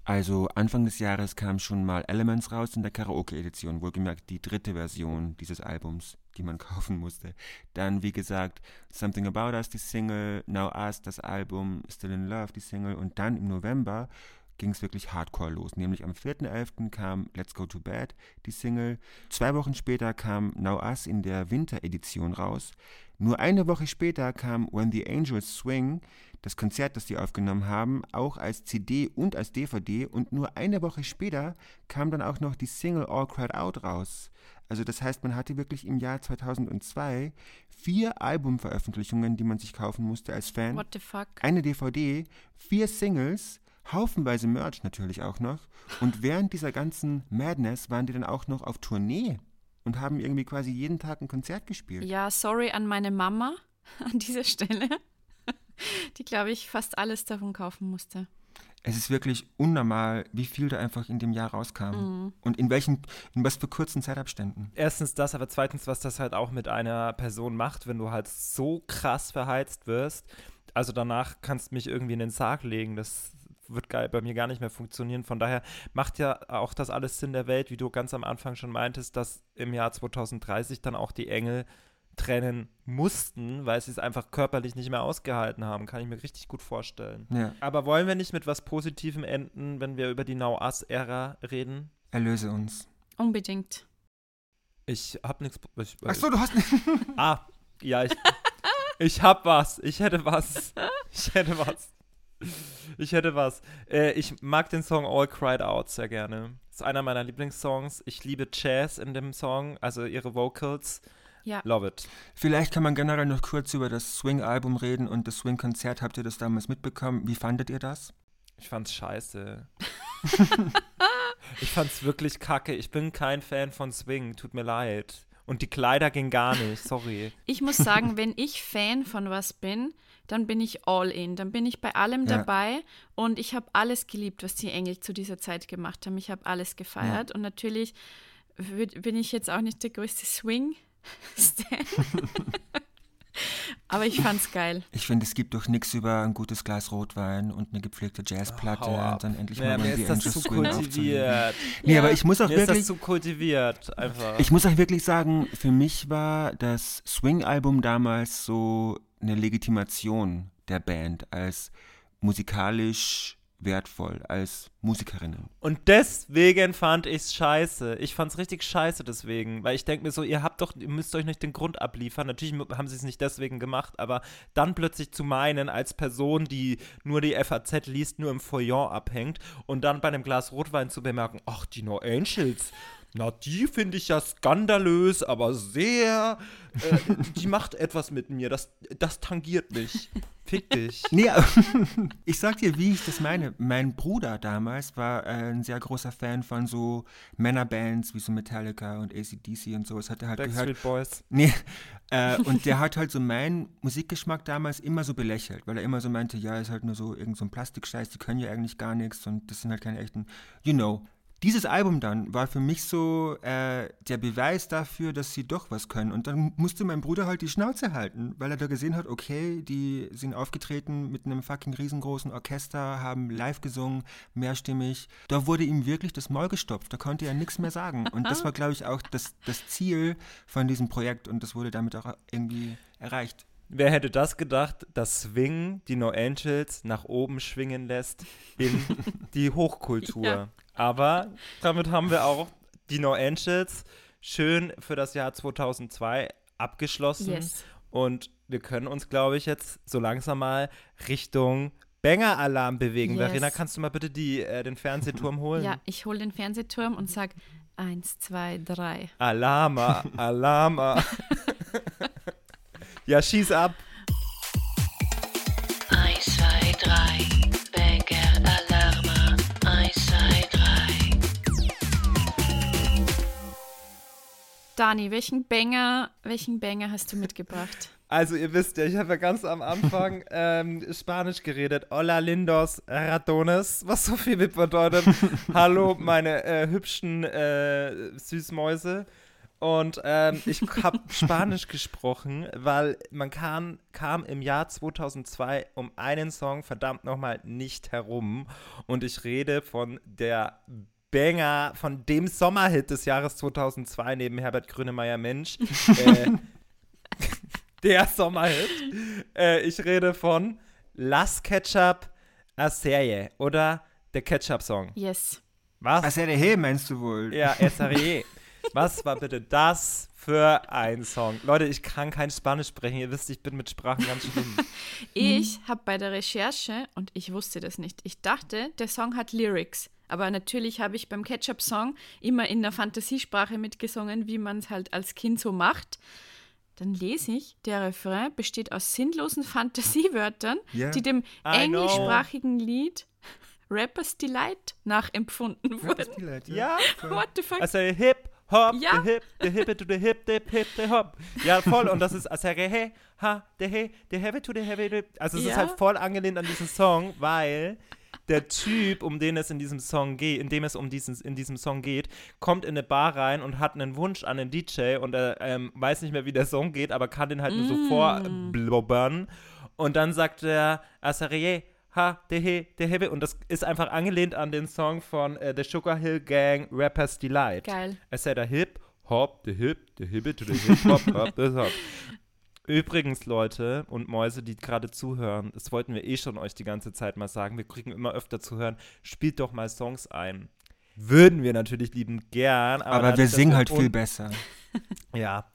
Also Anfang des Jahres kam schon mal Elements raus in der Karaoke-Edition, wohlgemerkt die dritte Version dieses Albums, die man [LAUGHS] kaufen musste. Dann, wie gesagt, Something About Us, die Single, Now Us, das Album, Still in Love, die Single und dann im November ging es wirklich hardcore los. Nämlich am 4.11. kam Let's Go to Bed, die Single. Zwei Wochen später kam Now Us in der Winteredition raus. Nur eine Woche später kam When the Angels Swing, das Konzert, das die aufgenommen haben, auch als CD und als DVD. Und nur eine Woche später kam dann auch noch die Single All Cried Out raus. Also das heißt, man hatte wirklich im Jahr 2002 vier Albumveröffentlichungen, die man sich kaufen musste als Fan What the fuck? eine DVD, vier Singles, haufenweise Merch natürlich auch noch. Und während dieser ganzen Madness waren die dann auch noch auf Tournee und haben irgendwie quasi jeden Tag ein Konzert gespielt. Ja, sorry an meine Mama [LAUGHS] an dieser Stelle, [LAUGHS] die, glaube ich, fast alles davon kaufen musste. Es ist wirklich unnormal, wie viel da einfach in dem Jahr rauskam. Mhm. Und in welchen, in was für kurzen Zeitabständen. Erstens das, aber zweitens, was das halt auch mit einer Person macht, wenn du halt so krass verheizt wirst. Also danach kannst du mich irgendwie in den Sarg legen. Das wird bei mir gar nicht mehr funktionieren. Von daher macht ja auch das alles Sinn der Welt, wie du ganz am Anfang schon meintest, dass im Jahr 2030 dann auch die Engel trennen mussten, weil sie es einfach körperlich nicht mehr ausgehalten haben. Kann ich mir richtig gut vorstellen. Ja, Aber wollen wir nicht mit was Positivem enden, wenn wir über die Now Us-Ära reden? erlöse uns. Unbedingt. Ich hab nichts. Ich, Achso, du hast nicht. [LAUGHS] Ah, ja, ich, ich hab was. Ich hätte was. Ich hätte was. Ich hätte was. Äh, ich mag den Song All Cried Out sehr gerne. Ist einer meiner Lieblingssongs. Ich liebe Jazz in dem Song, also ihre Vocals. Ja. Love it. Vielleicht kann man generell noch kurz über das Swing-Album reden und das Swing-Konzert. Habt ihr das damals mitbekommen? Wie fandet ihr das? Ich fand's scheiße. [LAUGHS] ich fand's wirklich kacke. Ich bin kein Fan von Swing. Tut mir leid. Und die Kleider gingen gar nicht. Sorry. [LAUGHS] Ich muss sagen, wenn ich Fan von was bin, dann bin ich all in. Dann bin ich bei allem Ja. dabei und ich habe alles geliebt, was die Engel zu dieser Zeit gemacht haben. Ich habe alles gefeiert und natürlich bin ich jetzt auch nicht der größte [LAUGHS] Aber ich fand's geil. Ich finde, es gibt doch nichts über ein gutes Glas Rotwein und eine gepflegte Jazzplatte ab. und dann endlich Ja, mal mir die ist das zu kultiviert. Nee, Ja. aber ich muss auch Mir ist das wirklich, zu kultiviert. Einfach. ich muss auch wirklich sagen, für mich war das Swing-Album damals so eine Legitimation der Band als musikalisch wertvoll, als Musikerinnen. Und deswegen fand ich's scheiße. Ich fand's richtig scheiße deswegen, weil ich denke mir so, ihr habt doch, ihr müsst euch nicht den Grund abliefern. Natürlich haben sie es nicht deswegen gemacht, aber dann plötzlich zu meinen, als Person, die nur die FAZ liest, nur im Feuilleton abhängt und dann bei einem Glas Rotwein zu bemerken, ach, die No Angels, na, die finde ich ja skandalös, aber sehr, äh, die macht etwas mit mir, das, das tangiert mich. Fick dich. Nee, [LAUGHS] ich sag dir, wie ich das meine. Mein Bruder damals war äh, ein sehr großer Fan von so Männerbands wie so Metallica und ACDC und so. Das hat er halt gehört. Backstreet Boys. Nee, äh, und der hat halt so meinen Musikgeschmack damals immer so belächelt, weil er immer so meinte, ja, ist halt nur so irgend so ein Plastikscheiß, die können ja eigentlich gar nichts und das sind halt keine echten, you know. Dieses Album dann war für mich so äh, der Beweis dafür, dass sie doch was können. Und dann musste mein Bruder halt die Schnauze halten, weil er da gesehen hat, okay, die sind aufgetreten mit einem fucking riesengroßen Orchester, haben live gesungen, mehrstimmig. Da wurde ihm wirklich das Maul gestopft, da konnte er nichts mehr sagen. Und das war, [LAUGHS] glaube ich, auch das, das Ziel von diesem Projekt und das wurde damit auch irgendwie erreicht. Wer hätte das gedacht, dass Swing die No Angels nach oben schwingen lässt in [LAUGHS] die Hochkultur? Ja. Aber damit haben wir auch die No Angels schön für das Jahr 2002 abgeschlossen. Yes. Und wir können uns, glaube ich, jetzt so langsam mal Richtung Banger-Alarm bewegen. Yes. Verena, kannst du mal bitte die, äh, den Fernsehturm [LAUGHS] holen? Ja, ich hole den Fernsehturm und sag eins, zwei, drei. Alarma, Alarma. [LAUGHS] ja, schieß ab. 1, 2, 3, Banger Alarma. 1, 2, 3. Dani, welchen Banger, welchen Banger hast du mitgebracht? Also ihr wisst ja, ich habe ja ganz am Anfang [LAUGHS] ähm, Spanisch geredet. Hola lindos ratones, was so viel bedeutet. Hallo meine äh, hübschen äh, Süßmäuse. Und ähm, ich habe [LAUGHS] Spanisch gesprochen, weil man kann, kam im Jahr 2002 um einen Song verdammt nochmal nicht herum. Und ich rede von der Banger, von dem Sommerhit des Jahres 2002 neben Herbert Grönemeyer Mensch. [LAUGHS] äh, der Sommerhit. Äh, ich rede von Las Ketchup a Serie oder der Ketchup-Song. Yes. Was? Der Hey, meinst du wohl? Ja, SRE. [LAUGHS] Was war bitte das für ein Song? Leute, ich kann kein Spanisch sprechen. Ihr wisst, ich bin mit Sprachen ganz schlimm. [LAUGHS] Ich habe bei der Recherche, und ich wusste das nicht, ich dachte, der Song hat Lyrics. Aber natürlich habe ich beim Ketchup-Song immer in der Fantasiesprache mitgesungen, wie man es halt als Kind so macht. Dann lese ich, der Refrain besteht aus sinnlosen Fantasiewörtern, Ja. die dem I know. englischsprachigen Lied Rappers Delight nachempfunden wurden. Ja. What the fuck? Also Hip, Hop, Ja. the Hip, the Hip to the Hip, the Hip, the Hop. Ja, voll. Und das ist Asere He, Ha, the He, the Heavy to the Heavy. the- Also es ist Ja. halt voll angelehnt an diesen Song, weil der Typ, um den es in diesem Song geht, in dem es um diesen, in diesem Song geht, kommt in eine Bar rein und hat einen Wunsch an den DJ und er ähm, weiß nicht mehr, wie der Song geht, aber kann den halt nur so vorblubbern. Und dann sagt er, Asare Ha, de he, de hebe. Und das ist einfach angelehnt an den Song von äh, The Sugar Hill Gang, Rapper's Delight. Geil. Es sei der Hip, Hop, the Hip, the Hip to the Hip, Hop, Hop, the Hop. [LAUGHS] Übrigens, Leute und Mäuse, die gerade zuhören, das wollten wir eh schon euch die ganze Zeit mal sagen. Wir kriegen immer öfter zu hören, spielt doch mal Songs ein. Würden wir natürlich liebend gern. Aber, Aber wir singen halt viel besser. ja.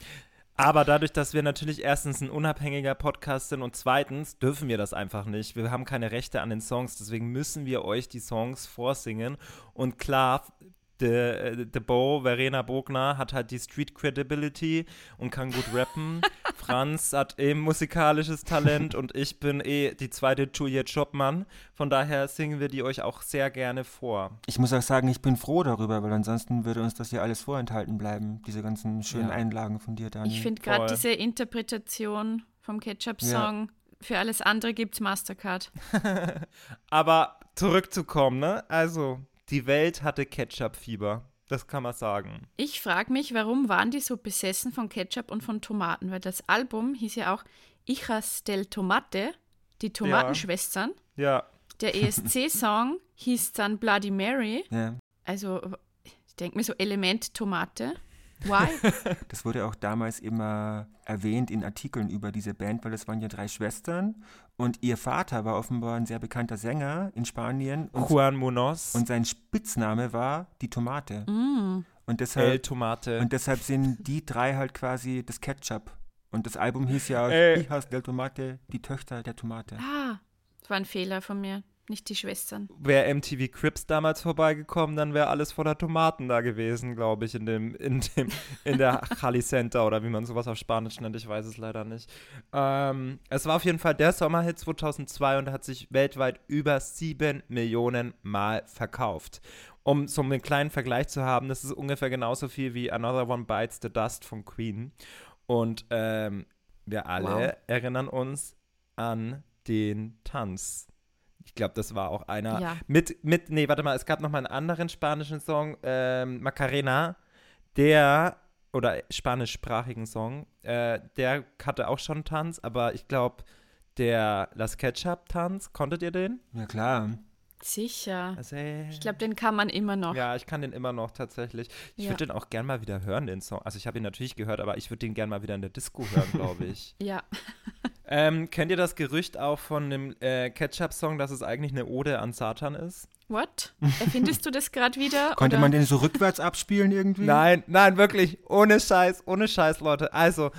Aber dadurch, dass wir natürlich erstens ein unabhängiger Podcast sind und zweitens dürfen wir das einfach nicht. Wir haben keine Rechte an den Songs, deswegen müssen wir euch die Songs vorsingen. Und klar, de, de Bo, Verena Bogner, hat halt die Street Credibility und kann gut rappen. [LAUGHS] Franz hat eben musikalisches Talent und ich bin eh die zweite Juliette Schoppmann. Von daher singen wir die euch auch sehr gerne vor. Ich muss auch sagen, ich bin froh darüber, weil ansonsten würde uns das hier alles vorenthalten bleiben, diese ganzen schönen Ja. Einlagen von dir, Dani. Ich finde gerade diese Interpretation vom Ketchup-Song, für alles andere gibt's Mastercard. [LAUGHS] Aber zurückzukommen, ne? Also, die Welt hatte Ketchup-Fieber. Das kann man sagen. Ich frage mich, warum waren die so besessen von Ketchup und von Tomaten? Weil das Album hieß ja auch Hijas del Tomate, die Tomatenschwestern. Ja. Der ESC-Song hieß dann Bloody Mary. ja, Also, ich denke mir so Element Tomate. Why? [LAUGHS] das wurde auch damals immer erwähnt in Artikeln über diese Band, weil das waren ja drei Schwestern und ihr Vater war offenbar ein sehr bekannter Sänger in Spanien und, Juan Munoz, und sein Spitzname war die Tomate. mm. Und El deshalb, Tomate. und deshalb sind die drei halt quasi das Ketchup. Und das Album hieß ja auch Ey. Hijas del Tomate, die Töchter der Tomate. Ah, das war ein Fehler von mir. Nicht die Schwestern. Wäre MTV Crips damals vorbeigekommen, dann wäre alles voller Tomaten da gewesen, glaube ich, in dem, in dem, in der [LAUGHS] Jali Center oder wie man sowas auf Spanisch nennt, ich weiß es leider nicht. Ähm, es war auf jeden Fall der Sommerhit 2002 und hat sich weltweit über sieben Millionen Mal verkauft. Um so einen kleinen Vergleich zu haben, das ist ungefähr genauso viel wie Another One Bites the Dust von Queen. Und ähm, wir alle Wow. erinnern uns an den Tanz Ich glaube, das war auch einer. Ja. Mit, mit, nee, warte mal, es gab noch mal einen anderen spanischen Song, ähm, Macarena, der, oder spanischsprachigen Song, äh, der hatte auch schon Tanz, aber ich glaube, der Las Ketchup-Tanz, konntet ihr den? Ja, klar. Sicher. Äh, Ich glaube, den kann man immer noch. ja, ich kann den immer noch tatsächlich. Ich Ja. würde den auch gern mal wieder hören, den Song. Also ich habe ihn natürlich gehört, aber ich würde den gern mal wieder in der Disco hören, glaube [LAUGHS] ich. Ja. ähm, kennt ihr das Gerücht auch von dem äh, Ketchup-Song, dass es eigentlich eine Ode an Satan ist? What? Erfindest du das gerade wieder? Konnte oder? man den so rückwärts abspielen irgendwie? Nein, nein, wirklich. Ohne Scheiß, ohne Scheiß, Leute. Also,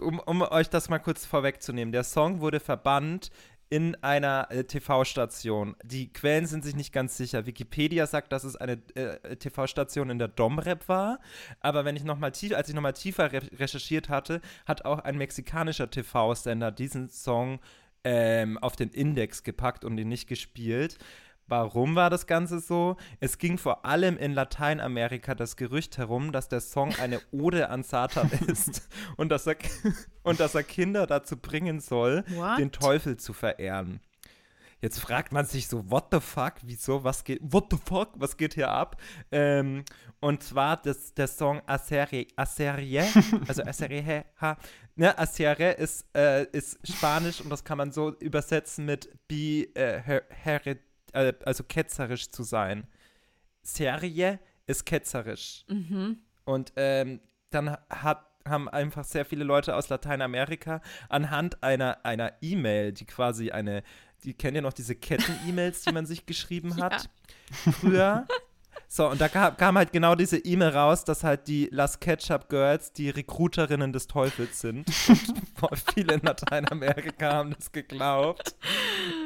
um, um euch das mal kurz vorwegzunehmen. Der Song wurde verbannt in einer äh, TV-Station. Die Quellen sind sich nicht ganz sicher. Wikipedia sagt, dass es eine äh, TV-Station in der Domrep war. Aber wenn ich noch mal tief, als ich nochmal tiefer re recherchiert hatte, hat auch ein mexikanischer TV-Sender diesen Song ähm, auf den Index gepackt und ihn nicht gespielt. Warum war das Ganze so? Es ging vor allem in Lateinamerika das Gerücht herum, dass der Song eine Ode an Satan [LAUGHS] ist und dass er, [LAUGHS] und dass er Kinder dazu bringen soll, What? den Teufel zu verehren. Jetzt fragt man sich so, what the fuck, wieso, was geht, what the fuck, was geht hier ab? Ähm, und zwar das, der Song Aserie, Aserie [LAUGHS] also Aserie, ha, ne, Aserie ist, äh, ist Spanisch und das kann man so übersetzen mit be, äh, her, heret, äh, also ketzerisch zu sein. Serie ist ketzerisch. Und ähm, dann hat, haben einfach sehr viele Leute aus Lateinamerika anhand einer einer E-Mail, die quasi eine, die kennt ihr noch diese Ketten-E-Mails, die man sich geschrieben [LAUGHS] hat früher. So, und da kam, kam halt genau diese E-Mail raus, dass halt die Las Ketchup Girls die Recruiterinnen des Teufels sind. Und [LAUGHS] viele in Lateinamerika haben das geglaubt.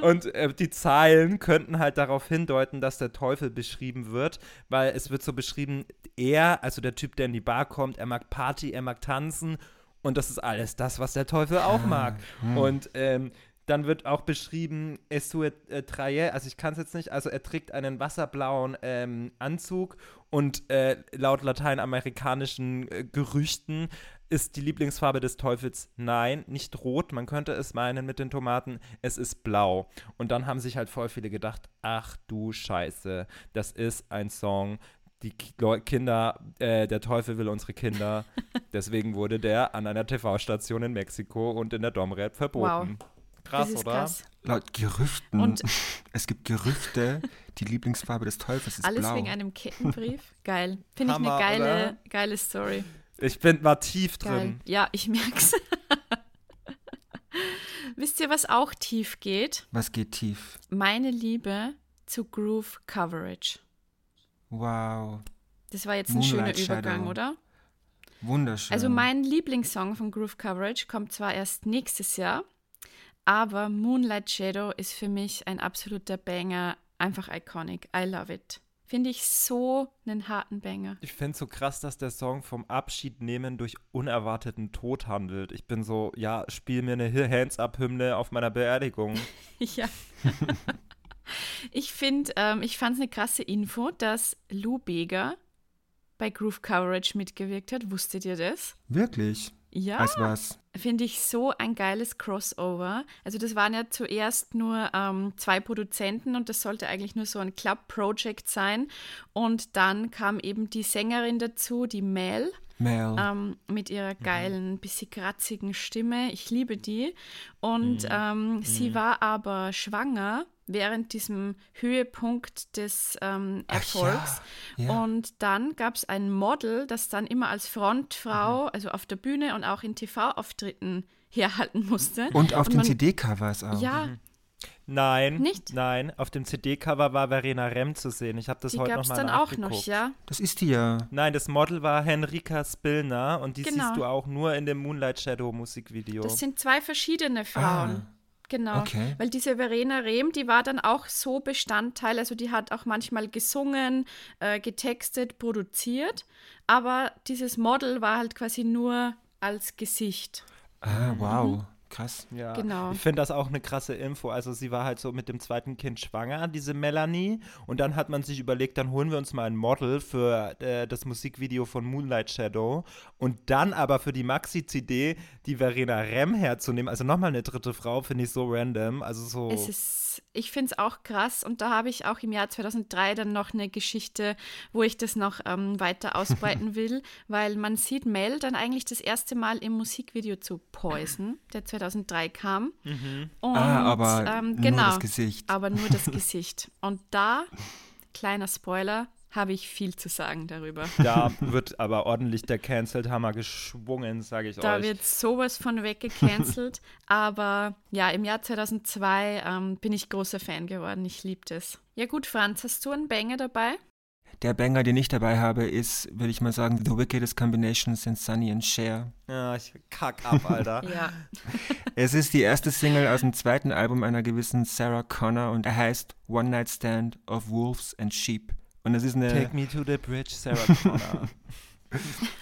Und äh, die Zeilen könnten halt darauf hindeuten, dass der Teufel beschrieben wird, weil es wird so beschrieben, er, also der Typ, der in die Bar kommt, er mag Party, er mag tanzen und das ist alles das, was der Teufel auch mag. Und ähm, dann wird auch beschrieben, es sue äh, traje, also ich kann es jetzt nicht, also er trägt einen wasserblauen ähm, Anzug und äh, laut lateinamerikanischen äh, Gerüchten ist die Lieblingsfarbe des Teufels nein, nicht rot, man könnte es meinen mit den Tomaten, es ist blau. Und dann haben sich halt voll viele gedacht, ach du Scheiße, das ist ein Song, die Kinder, äh, der Teufel will unsere Kinder. [LAUGHS] Deswegen wurde der an einer TV-Station in Mexiko und in der Domrep verboten. Krass, das ist oder? krass. Laut Gerüchten. Und- [LAUGHS] es gibt Gerüchte, die Lieblingsfarbe des Teufels ist Alles blau. wegen einem Kettenbrief. Geil. Finde ich eine geile, oder? geile Story. Ich bin mal tief Geil. drin. Ja, ich merk's. [LAUGHS] Wisst ihr, was auch tief geht? Was geht tief? Meine Liebe zu Groove Coverage. Wow. Das war jetzt ein schöner Übergang, oder? Wunderschön. Also mein Lieblingssong von Groove Coverage kommt zwar erst nächstes Jahr, aber Moonlight Shadow ist für mich ein absoluter Banger, einfach iconic. I love it. Finde ich so einen harten Banger. Ich finde es so krass, dass der Song vom Abschied nehmen durch unerwarteten Tod handelt. Ich bin so, ja, spiel mir eine Hands-Up-Hymne auf meiner Beerdigung. [LAUGHS] Ja. [LAUGHS] ich finde, ähm, ich fand es eine krasse Info, dass Lou Bega bei Groove Coverage mitgewirkt hat. Wusstet ihr das? Wirklich? Ja. Als was? Finde ich so ein geiles Crossover. Also das waren ja zuerst nur ähm, zwei Produzenten und das sollte eigentlich nur so ein Club-Project sein. Und dann kam eben die Sängerin dazu, die Mel, Mel. ähm, mit ihrer geilen, bisschen kratzigen Stimme. Ich liebe die. Und ähm, sie war aber schwanger während diesem Höhepunkt des ähm, Ach Erfolgs. ja, ja. Und dann gab es ein Model, das dann immer als Frontfrau, also auf der Bühne und auch in TV-Auftritten herhalten musste. Und auf den man- CD-Covers auch. Ja, Nein. Nicht? Nein, auf dem CD-Cover war Verena Rem zu sehen. Ich habe das die heute gab es nochmal dann auch nachgeguckt. noch, ja. Das ist die ja. Nein, das Model war Henrika Spillner und die Genau. siehst du auch nur in dem Moonlight Shadow Musikvideo. Das sind zwei verschiedene Frauen. Ah, Genau, okay. weil diese Verena Rehm, die war dann auch so Bestandteil, also die hat auch manchmal gesungen, äh, getextet, produziert, aber dieses Model war halt quasi nur als Gesicht. Ah, wow. Krass. Ja, Genau. Ich finde das auch eine krasse Info. Also sie war halt so mit dem zweiten Kind schwanger, diese Melanie. Und dann hat man sich überlegt, dann holen wir uns mal ein Model für äh, das Musikvideo von Moonlight Shadow. Und dann aber für die Maxi-CD die Verena Rem herzunehmen. Also nochmal eine dritte Frau, finde ich so random. Also so. Es ist ich finde es auch krass und da habe ich auch im Jahr 2003 dann noch eine Geschichte, wo ich das noch ähm, weiter [LAUGHS] ausbreiten will, weil man sieht Mel dann eigentlich das erste Mal im Musikvideo zu Poison, der 2003 kam. Und, ah, aber ähm, nur genau, das Gesicht. aber nur das Gesicht. Und da, [LAUGHS] kleiner Spoiler, habe ich viel zu sagen darüber. [LAUGHS] Da wird aber ordentlich der Cancelled Hammer geschwungen, sage ich Da euch. wird sowas von weggecancelt. [LAUGHS] aber ja, im Jahr 2002 ähm, bin ich großer Fan geworden. Ich liebe das. Ja gut, Franz, hast du einen Banger dabei? Der Banger, den ich dabei habe, ist, würde ich mal sagen, The Wickedest Combination since Sunny and Cher. ja, ich kack ab, Alter. [LAUGHS] Ja. Es ist die erste Single aus dem zweiten Album einer gewissen Sarah Connor und er heißt One Night Stand of Wolves and Sheep. Und es ist eine, Take me to the bridge, Sarah [LAUGHS] Connor.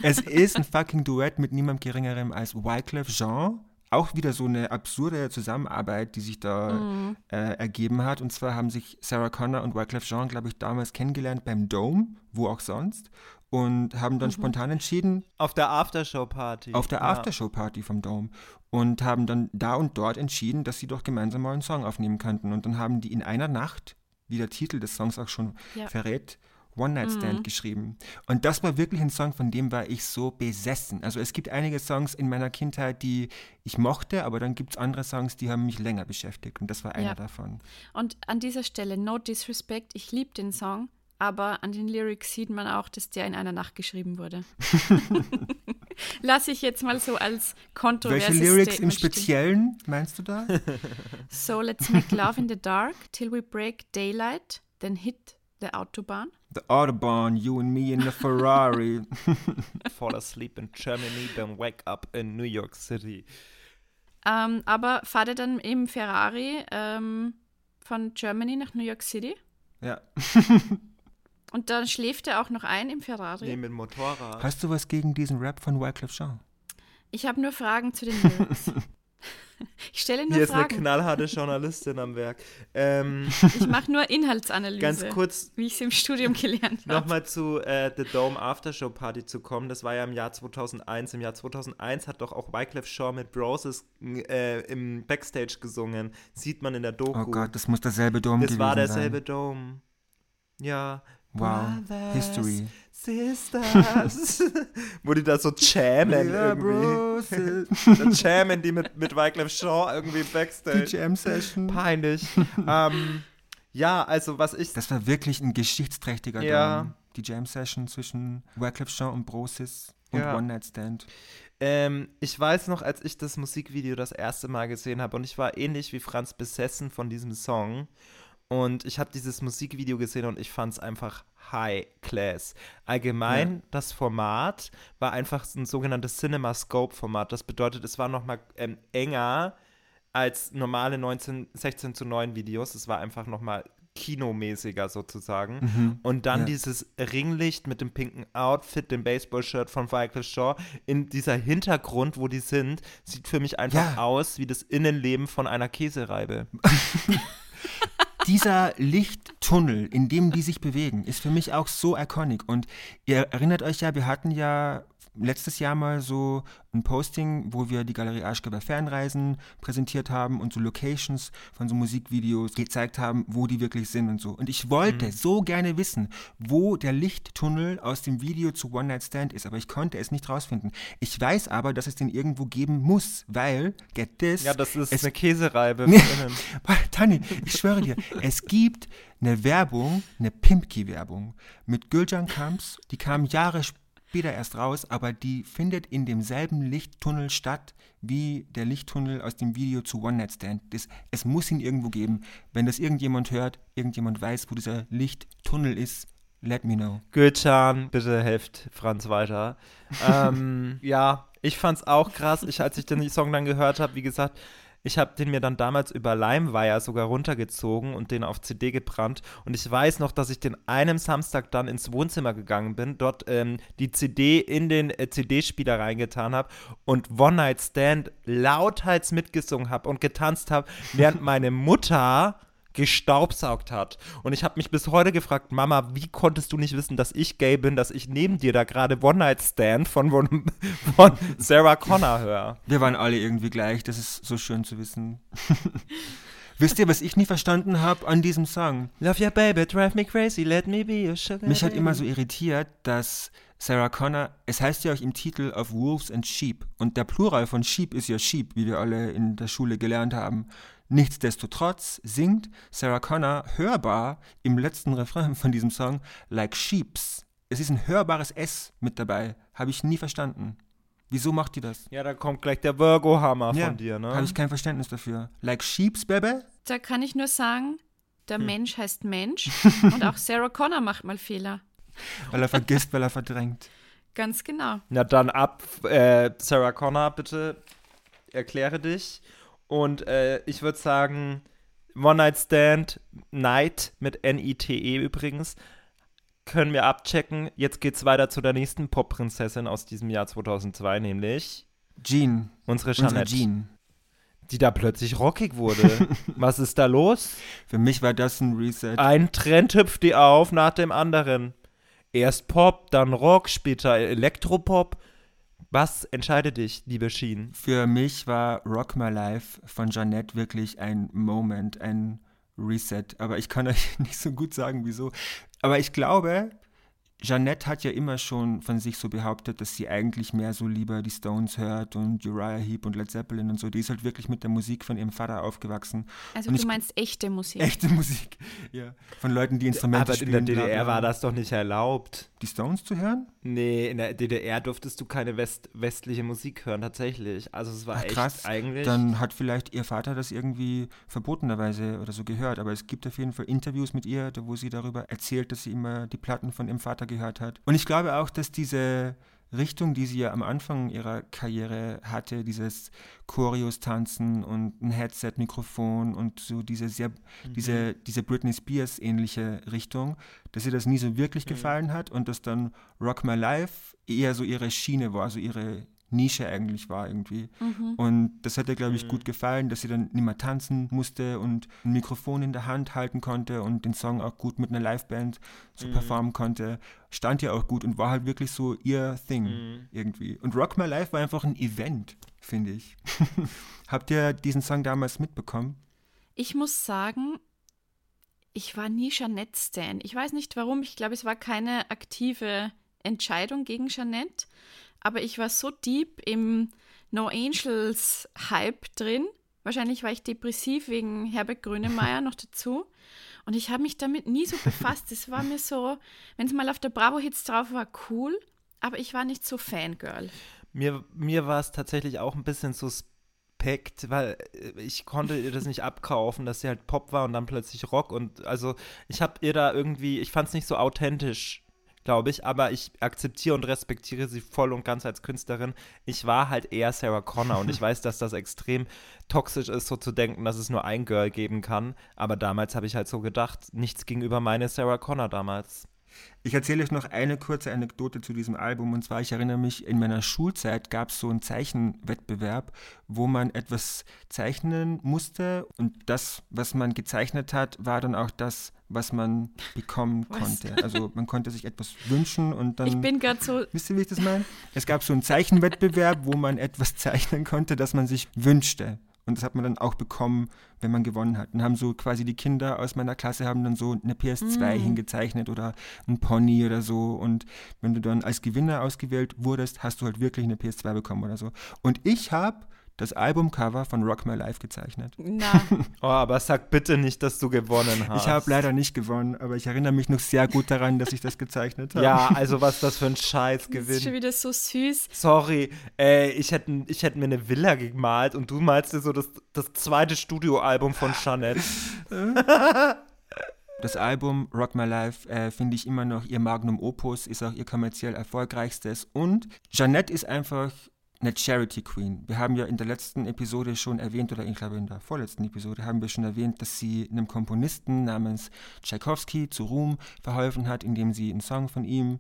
es ist ein fucking Duett mit niemand geringerem als Wyclef Jean. Auch wieder so eine absurde Zusammenarbeit, die sich da äh, ergeben hat. Und zwar haben sich Sarah Connor und Wyclef Jean, glaube ich, damals kennengelernt beim Dome, wo auch sonst, und haben dann spontan entschieden, Auf der Aftershow-Party. auf der Ja. Aftershow-Party vom Dome und haben dann da und dort entschieden, dass sie doch gemeinsam mal einen Song aufnehmen könnten. Und dann haben die in einer Nacht, wie der Titel des Songs auch schon Ja. verrät, One Night Stand geschrieben. Und das war wirklich ein Song, von dem war ich so besessen. Also es gibt einige Songs in meiner Kindheit, die ich mochte, aber dann gibt es andere Songs, die haben mich länger beschäftigt. Und das war einer Ja. davon. Und an dieser Stelle, no disrespect, ich liebe den Song, aber an den Lyrics sieht man auch, dass der in einer Nacht geschrieben wurde. [LAUGHS] [LAUGHS] Lass ich jetzt mal so als kontroverses Welche Lyrics im Statement stehen. Speziellen meinst du da? [LAUGHS] So let's make love in the dark till we break daylight, then hit the Autobahn. The Autobahn, you and me in the Ferrari. [LAUGHS] Fall asleep in Germany, then wake up in New York City. Ähm, aber fahrt er dann im Ferrari ähm, von Germany nach New York City? ja. [LAUGHS] Und dann schläft er auch noch ein im Ferrari? Nee, mit dem Motorrad. Hast du was gegen diesen Rap von Wyclef Jean? Ich habe nur Fragen zu den Lyrics. [LAUGHS] ich stelle nur Hier ist eine Fragen. knallharte Journalistin am Werk. Ähm, [LAUGHS] Ich mache nur Inhaltsanalyse, ganz kurz wie ich es im Studium gelernt habe. nochmal zu äh, The Dome Aftershow Party zu kommen. Das war ja im Jahr 2001. Im Jahr 2001 hat doch auch Wyclef Shaw mit Broses äh, im Backstage gesungen. Sieht man in der Doku. Oh Gott, das muss derselbe Dom das gewesen war sein. derselbe Dome. Ja. Wow, Brothers, History. Sisters. [LAUGHS] Wo die da so jammen Ja, irgendwie. Bros, [LAUGHS] Da jammen die mit, mit Wyclef Shaw irgendwie die Backstage. Jam-Session. Peinlich. ähm, ja, also was ich Das war wirklich ein geschichtsträchtiger Ja. Dom. Die Jam-Session zwischen Wyclef Jean und Brosis und Ja. One Night Stand. Ähm, ich weiß noch, als ich das Musikvideo das erste Mal gesehen habe und ich war ähnlich wie Franz besessen von diesem Song. Und ich habe dieses Musikvideo gesehen und ich fand es einfach High Class. Allgemein, das Format war einfach ein sogenanntes Cinema-Scope-Format. Das bedeutet, es war nochmal ähm, enger als normale 19, 16 zu 9 Videos. Es war einfach nochmal kinomäßiger sozusagen. Und dann Ja. dieses Ringlicht mit dem pinken Outfit, dem Baseballshirt von Wyclef Shaw, in dieser Hintergrund, wo die sind, sieht für mich einfach Ja. aus wie das Innenleben von einer Käsereibe. [LAUGHS] [LAUGHS] Dieser Lichttunnel, in dem die sich bewegen, ist für mich auch so iconic. Und ihr erinnert euch ja, wir hatten ja letztes Jahr mal so ein Posting, wo wir die Galerie Aschgeber Fernreisen präsentiert haben und so Locations von so Musikvideos gezeigt haben, wo die wirklich sind und so. Und ich wollte so gerne wissen, wo der Lichttunnel aus dem Video zu One Night Stand ist, aber ich konnte es nicht rausfinden. Ich weiß aber, dass es den irgendwo geben muss, weil, get this, Ja, das ist es eine Käsereibe. [LAUGHS] Tani, ich schwöre dir, es gibt eine Werbung, eine Pimpki-Werbung mit Gülcan Kamps, die kam Jahre später erst raus, aber die findet in demselben Lichttunnel statt wie der Lichttunnel aus dem Video zu One Night Stand. Das, es muss ihn irgendwo geben. Wenn das irgendjemand hört, irgendjemand weiß, wo dieser Lichttunnel ist, let me know. Gülcan, bitte helft Franz weiter. [LAUGHS] ähm, ja, ich fand's auch krass. Ich, als ich den Song dann gehört habe, wie gesagt, ich habe den mir dann damals über LimeWire sogar runtergezogen und den auf CD gebrannt. Und ich weiß noch, dass ich den einem Samstag dann ins Wohnzimmer gegangen bin, dort ähm, die CD in den äh, CD-Spieler reingetan habe und One Night Stand lauthals mitgesungen habe und getanzt habe, während [LAUGHS] meine Mutter gestaubsaugt hat. Und ich habe mich bis heute gefragt, Mama, wie konntest du nicht wissen, dass ich gay bin, dass ich neben dir da gerade One Night Stand von, [LAUGHS] von, Sarah Connor höre? Wir waren alle irgendwie gleich, das ist so schön zu wissen. [LAUGHS] Wisst ihr, was ich nie verstanden habe an diesem Song? Love your baby, drive me crazy, let me be your sugar Mich hat immer so irritiert, dass Sarah Connor, es heißt ja auch im Titel of Wolves and Sheep und der Plural von Sheep ist ja Sheep, wie wir alle in der Schule gelernt haben. Nichtsdestotrotz singt Sarah Connor hörbar im letzten Refrain von diesem Song like Sheeps. Es ist ein hörbares S mit dabei. Habe ich nie verstanden. Wieso macht die das? Ja, da kommt gleich der Virgo-Hammer von dir, ne? Habe ich kein Verständnis dafür. Like Sheeps, Baby? Da kann ich nur sagen, der Hm. Mensch heißt Mensch [LAUGHS] und auch Sarah Connor macht mal Fehler. Weil er vergisst, weil er verdrängt. Ganz genau. Na dann ab, äh, Sarah Connor, bitte erkläre dich. Und äh, ich würde sagen, One Night Stand, Night mit N-I-T-E übrigens, können wir abchecken. Jetzt geht's weiter zu der nächsten Pop-Prinzessin aus diesem Jahr 2002, nämlich Jean. unsere Unsere Jeanette, Jean. die da plötzlich rockig wurde. [LAUGHS] Was ist da los? Für mich war das ein Reset. Ein Trend hüpft die auf nach dem anderen. Erst Pop, dann Rock, später Elektropop. Was entscheidet dich, liebe Sheen? Für mich war Rock My Life von Jeanette wirklich ein Moment, ein Reset. Aber ich kann [LAUGHS] euch nicht so gut sagen, wieso. Aber ich glaube, Jeanette hat ja immer schon von sich so behauptet, dass sie eigentlich mehr so lieber die Stones hört und Uriah Heep und Led Zeppelin und so. Die ist halt wirklich mit der Musik von ihrem Vater aufgewachsen. Also Und du ich- meinst echte Musik. Echte Musik, [LAUGHS] ja. Von Leuten, die Instrumente Aber in spielen. der bla, DDR bla. war das doch nicht erlaubt. Die Stones zu hören? Nee, in der DDR durftest du keine West westliche Musik hören, tatsächlich. Also es war Ach, echt krass. eigentlich. Dann hat vielleicht ihr Vater das irgendwie verbotenerweise oder so gehört. Aber es gibt auf jeden Fall Interviews mit ihr, wo sie darüber erzählt, dass sie immer die Platten von ihrem Vater gehört hat. Und ich glaube auch, dass diese Richtung, die sie ja am Anfang ihrer Karriere hatte, dieses Choreos-Tanzen und ein Headset-Mikrofon und so diese sehr, diese, diese Britney Spears-ähnliche Richtung, dass ihr das nie so wirklich gefallen hat und dass dann Rock My Life eher so ihre Schiene war, so ihre Nische eigentlich war irgendwie. Und das hat ihr, glaube ich, gut gefallen, dass sie dann nicht mehr tanzen musste und ein Mikrofon in der Hand halten konnte und den Song auch gut mit einer Liveband so performen konnte. Stand ja auch gut und war halt wirklich so ihr Thing irgendwie. Und Rock My Life war einfach ein Event, finde ich. [LAUGHS] Habt ihr diesen Song damals mitbekommen? Ich muss sagen, ich war nie Jeanette Stan. Ich weiß nicht warum. Ich glaube, es war keine aktive Entscheidung gegen Jeanette. Aber ich war so deep im No Angels Hype drin. Wahrscheinlich war ich depressiv wegen Herbert Grönemeyer [LAUGHS] noch dazu. Und ich habe mich damit nie so befasst. Es war mir so, wenn es mal auf der Bravo Hits drauf war, cool. Aber ich war nicht so Fangirl. Mir, mir war es tatsächlich auch ein bisschen suspekt, weil äh, ich konnte ihr das nicht abkaufen, dass sie halt Pop war und dann plötzlich Rock und also ich habe ihr da irgendwie, ich fand es nicht so authentisch, glaube ich, aber ich akzeptiere und respektiere sie voll und ganz als Künstlerin. Ich war halt eher Sarah Connor und ich [LAUGHS] weiß, dass das extrem toxisch ist, so zu denken, dass es nur ein Girl geben kann, aber damals habe ich halt so gedacht, nichts gegenüber meine Sarah Connor damals. Ich erzähle euch noch eine kurze Anekdote zu diesem Album. Und zwar, ich erinnere mich, in meiner Schulzeit gab es so einen Zeichenwettbewerb, wo man etwas zeichnen musste. Und das, was man gezeichnet hat, war dann auch das, was man bekommen Was? konnte. Also man konnte sich etwas wünschen und dann. Ich bin gerade so, Wisst ihr, wie ich das meine? Es gab so einen Zeichenwettbewerb, wo man etwas [LAUGHS] zeichnen konnte, das man sich wünschte. Und das hat man dann auch bekommen, wenn man gewonnen hat. Und haben so quasi die Kinder aus meiner Klasse haben dann so eine PS2 hingezeichnet oder ein Pony oder so. Und wenn du dann als Gewinner ausgewählt wurdest, hast du halt wirklich eine PS2 bekommen oder so. Und ich habe das Albumcover von Rock My Life gezeichnet. na, [LAUGHS] Oh, aber sag bitte nicht, dass du gewonnen hast. Ich habe leider nicht gewonnen, aber ich erinnere mich noch sehr gut daran, dass ich das gezeichnet [LAUGHS] habe. Ja, also was das für ein Scheiß das ist schon gewinnt. wieder so süß. Sorry, äh, ich hätte ich hätt mir eine Villa gemalt und du malst dir so das, das zweite Studioalbum von Jeanette. [LAUGHS] Das Album Rock My Life äh, finde ich immer noch ihr Magnum Opus, ist auch ihr kommerziell erfolgreichstes. Und Jeanette ist einfach eine Charity Queen. Wir haben ja in der letzten Episode schon erwähnt, oder ich glaube in der vorletzten Episode haben wir schon erwähnt, dass sie einem Komponisten namens Tchaikovsky zu Ruhm verholfen hat, indem sie einen Song von ihm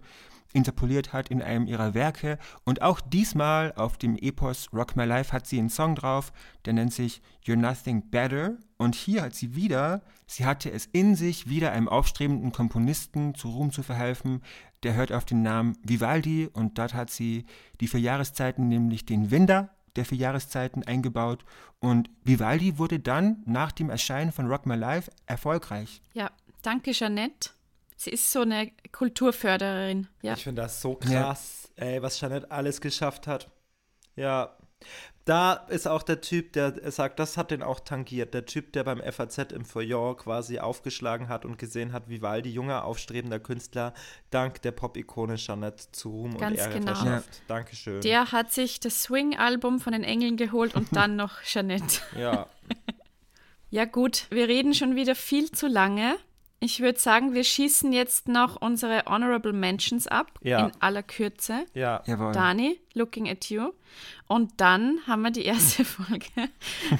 interpoliert hat in einem ihrer Werke. Und auch diesmal auf dem Epos Rock My Life hat sie einen Song drauf, der nennt sich You're Nothing Better. Und hier hat sie wieder, sie hatte es in sich, wieder einem aufstrebenden Komponisten zu Ruhm zu verhelfen. Der hört auf den Namen Vivaldi und dort hat sie die vier Jahreszeiten, nämlich den Winter, der vier Jahreszeiten eingebaut und Vivaldi wurde dann nach dem Erscheinen von Rock My Life erfolgreich. Ja, danke Jeanette. Sie ist so eine Kulturfördererin. Ja. Ich finde das so krass, ey, was Jeanette alles geschafft hat. Ja. Da ist auch der Typ, der sagt, das hat den auch tangiert. Der Typ, der beim FAZ im Feuillon quasi aufgeschlagen hat und gesehen hat, wie Waldi, junger, aufstrebender Künstler, dank der Pop-Ikone Jeanette zu Ruhm Ganz und Ehre genau. verschafft. Dankeschön. Der hat sich das Swing-Album von den Engeln geholt und dann noch [LAUGHS] Jeanette. ja. Ja gut, wir reden schon wieder viel zu lange. Ich würde sagen, wir schießen jetzt noch unsere Honorable Mentions ab, Ja. in aller Kürze. Ja. Jawohl. Dani, Looking at You. Und dann haben wir die erste [LAUGHS] Folge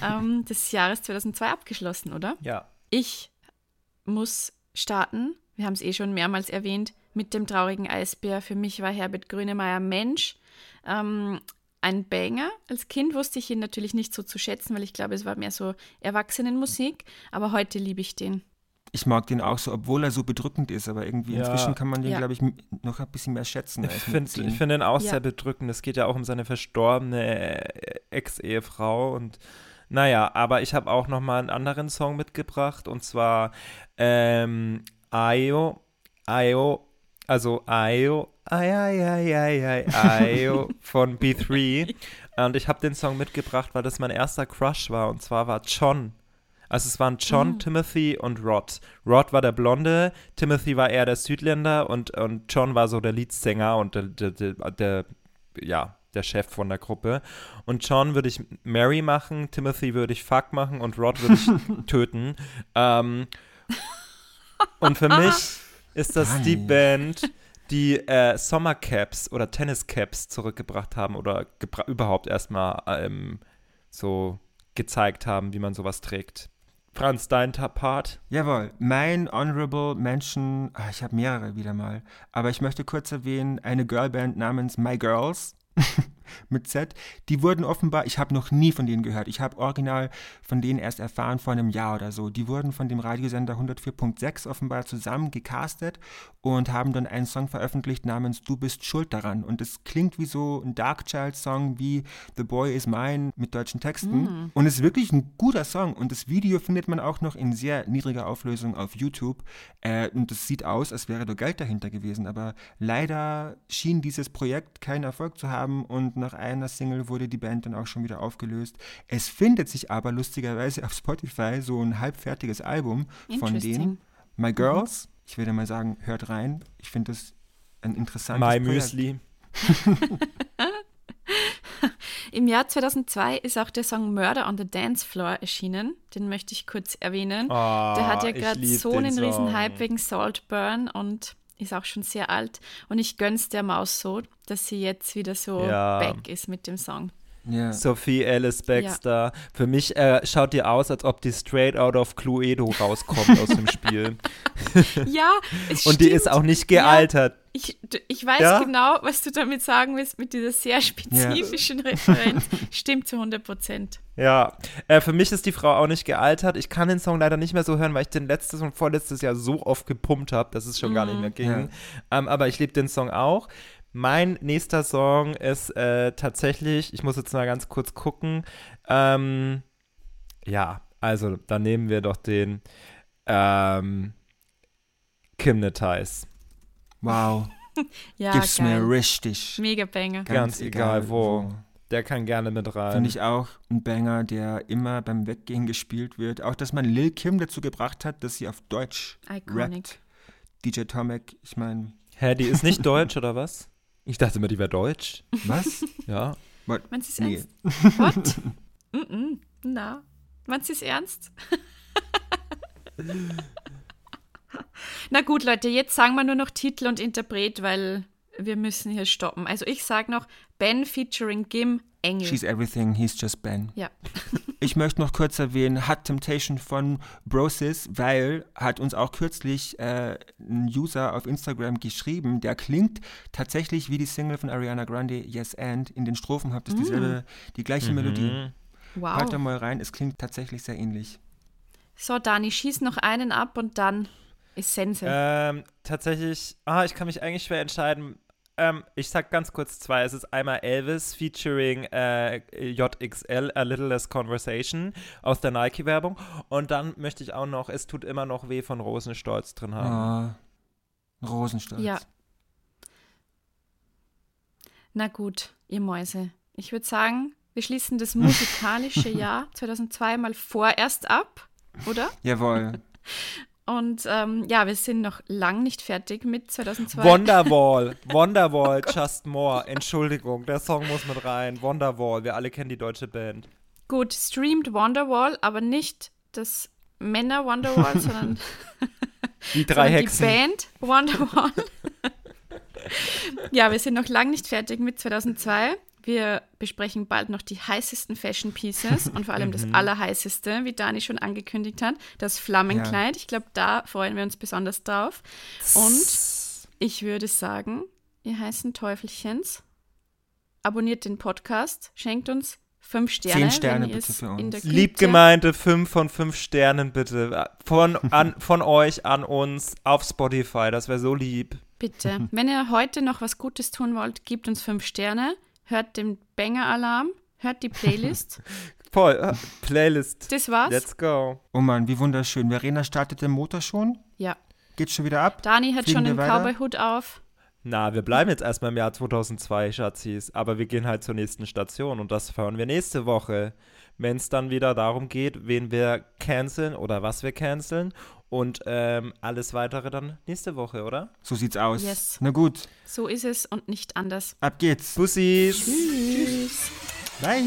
ähm, des Jahres 2002 abgeschlossen, oder? Ja. Ich muss starten, wir haben es eh schon mehrmals erwähnt, mit dem traurigen Eisbär. Für mich war Herbert Grönemeyer Mensch. Ähm, ein Banger. Als Kind wusste ich ihn natürlich nicht so zu schätzen, weil ich glaube, es war mehr so Erwachsenenmusik. Aber heute liebe ich den. Ich mag den auch so, obwohl er so bedrückend ist, aber irgendwie Ja. inzwischen kann man den, Ja. glaube ich, noch ein bisschen mehr schätzen. Ich finde find den auch Ja. sehr bedrückend. Es geht ja auch um seine verstorbene äh, Ex-Ehefrau und naja, aber ich habe auch noch mal einen anderen Song mitgebracht und zwar ähm, Ayo, Ayo, also Ayo, Ay, ay, ay, ay, ay, Ayo [LAUGHS] von B3 und ich habe den Song mitgebracht, weil das mein erster Crush war und zwar war John. Also es waren John, Timothy und Rod. Rod war der Blonde, Timothy war eher der Südländer und, und John war so der Leadsänger und der, der, der, der, ja, der Chef von der Gruppe. Und John würde ich Mary machen, Timothy würde ich Fuck machen und Rod würde ich [LAUGHS] töten. Ähm, und für mich ist das die Dani. Band, die äh, Sommercaps oder Tenniscaps zurückgebracht haben oder überhaupt erstmal ähm, so gezeigt haben, wie man sowas trägt. Franz, dein Part? Jawohl, mein Honorable Mention, ah, ich habe mehrere wieder mal, aber ich möchte kurz erwähnen, eine Girlband namens My Girls [LAUGHS] mit Z, die wurden offenbar, ich habe noch nie von denen gehört, ich habe original von denen erst erfahren vor einem Jahr oder so, die wurden von dem Radiosender 104.6 offenbar zusammen gecastet und haben dann einen Song veröffentlicht namens Du bist schuld daran. Und es klingt wie so ein Darkchild-Song wie The Boy is Mine mit deutschen Texten. Und es ist wirklich ein guter Song. Und das Video findet man auch noch in sehr niedriger Auflösung auf YouTube. Äh, und es sieht aus, als wäre da Geld dahinter gewesen, aber leider schien dieses Projekt keinen Erfolg zu haben und nach einer Single wurde die Band dann auch schon wieder aufgelöst. Es findet sich aber lustigerweise auf Spotify so ein halbfertiges Album von denen. My Girls, ich würde mal sagen, hört rein. Ich finde das ein interessantes My Projekt. Müsli. [LAUGHS] Im Jahr 2002 ist auch der Song Murder on the Dance Floor erschienen. Den möchte ich kurz erwähnen. Oh, der hat ja gerade so einen Song. riesen Hype wegen Saltburn und ist auch schon sehr alt. Und ich gönn's der Maus so, dass sie jetzt wieder so Ja. back ist mit dem Song. Ja. Sophie Alice Baxter. Für mich äh, schaut die aus, als ob die straight out of Cluedo rauskommt aus dem Spiel. [LAUGHS] Ja, es Und die stimmt. ist auch nicht gealtert. Ich, ich weiß Ja? genau, was du damit sagen willst, mit dieser sehr spezifischen Referenz. Stimmt zu 100 Prozent. Ja, äh, für mich ist die Frau auch nicht gealtert. Ich kann den Song leider nicht mehr so hören, weil ich den letztes und vorletztes Jahr so oft gepumpt habe, dass es schon gar nicht mehr ging. Ja. Ähm, aber ich liebe den Song auch. Mein nächster Song ist äh, tatsächlich, ich muss jetzt mal ganz kurz gucken. Ähm, ja, also dann nehmen wir doch den ähm, Kimnetize. Wow, [LAUGHS] Ja, gib's mir geil. richtig. Mega Banger. Ganz egal wo. Der kann gerne mit rein. Finde ich auch ein Banger, der immer beim Weggehen gespielt wird. Auch, dass man Lil Kim dazu gebracht hat, dass sie auf Deutsch Iconic. rappt. DJ Tomek, ich meine, Hä, die ist nicht deutsch oder was? [LAUGHS] Ich dachte immer, die wäre deutsch. was? [LAUGHS] Ja. What? Meinst du es Nee. ernst? What? mm -mm. Na. Meinst du es ernst? Na gut, Leute, jetzt sagen wir nur noch Titel und Interpret, weil wir müssen hier stoppen. Also ich sage noch Ben featuring Gim Engel. She's everything, he's just Ben. ja. [LAUGHS] Ich möchte noch kurz erwähnen, Hot Temptation von Brosis, weil hat uns auch kürzlich äh, ein User auf Instagram geschrieben, der klingt tatsächlich wie die Single von Ariana Grande, Yes And. In den Strophen habt ihr dieselbe, die gleiche Melodie. Wow. Hört da mal rein, es klingt tatsächlich sehr ähnlich. So, Dani, schieß noch einen ab und dann ist Sense. Ähm, tatsächlich, ah, ich kann mich eigentlich schwer entscheiden. ähm, ich sag ganz kurz zwei. Es ist einmal Elvis featuring äh, JXL, A Little Less Conversation aus der Nike-Werbung. Und dann möchte ich auch noch Es tut immer noch weh von Rosenstolz drin haben. Oh, Rosenstolz. Ja. Na gut, ihr Mäuse. Ich würde sagen, wir schließen das musikalische [LAUGHS] Jahr 2002 mal vorerst ab, oder? Jawohl. [LAUGHS] Und ähm, ja, wir sind noch lang nicht fertig mit 2002. Wonderwall, [LAUGHS] Wonderwall, Just More. Entschuldigung, der Song muss mit rein. Wonderwall, wir alle kennen die deutsche Band. Gut, streamt Wonderwall, aber nicht das Männer Wonderwall, sondern, [LAUGHS] [LAUGHS] Die drei sondern Hexen. die Band Wonderwall. ja, wir sind noch lang nicht fertig mit 2002. Wir besprechen bald noch die heißesten Fashion Pieces und vor allem das [LAUGHS] allerheißeste, wie Dani schon angekündigt hat, das Flammenkleid. Ich glaube, da freuen wir uns besonders drauf. Und ich würde sagen, ihr heißen Teufelchens, abonniert den Podcast, schenkt uns fünf Sterne. Zehn Sterne bitte für uns. der Lieb Güte- gemeinte 5 von 5 Sternen bitte. Von, an, von euch an uns auf Spotify. Das wäre so lieb. Bitte. Wenn ihr heute noch was Gutes tun wollt, gebt uns fünf Sterne, hört den Banger-Alarm, hört die Playlist. [LAUGHS] Voll. äh, Playlist. Das war's. Let's go. Oh Mann, wie wunderschön. Verena startet den Motor schon. Ja. Geht schon wieder ab. Dani hat Fliegen schon den? Cowboy-Hut auf. Na, wir bleiben jetzt erstmal im Jahr 2002, Schatzis. Aber wir gehen halt zur nächsten Station und das hören wir nächste Woche. Wenn es dann wieder darum geht, wen wir canceln oder was wir canceln. Und ähm, alles weitere dann nächste Woche, oder? So sieht's aus. Yes. Na gut, So ist es und nicht anders. ab geht's. Bussis. Tschüss. Bye.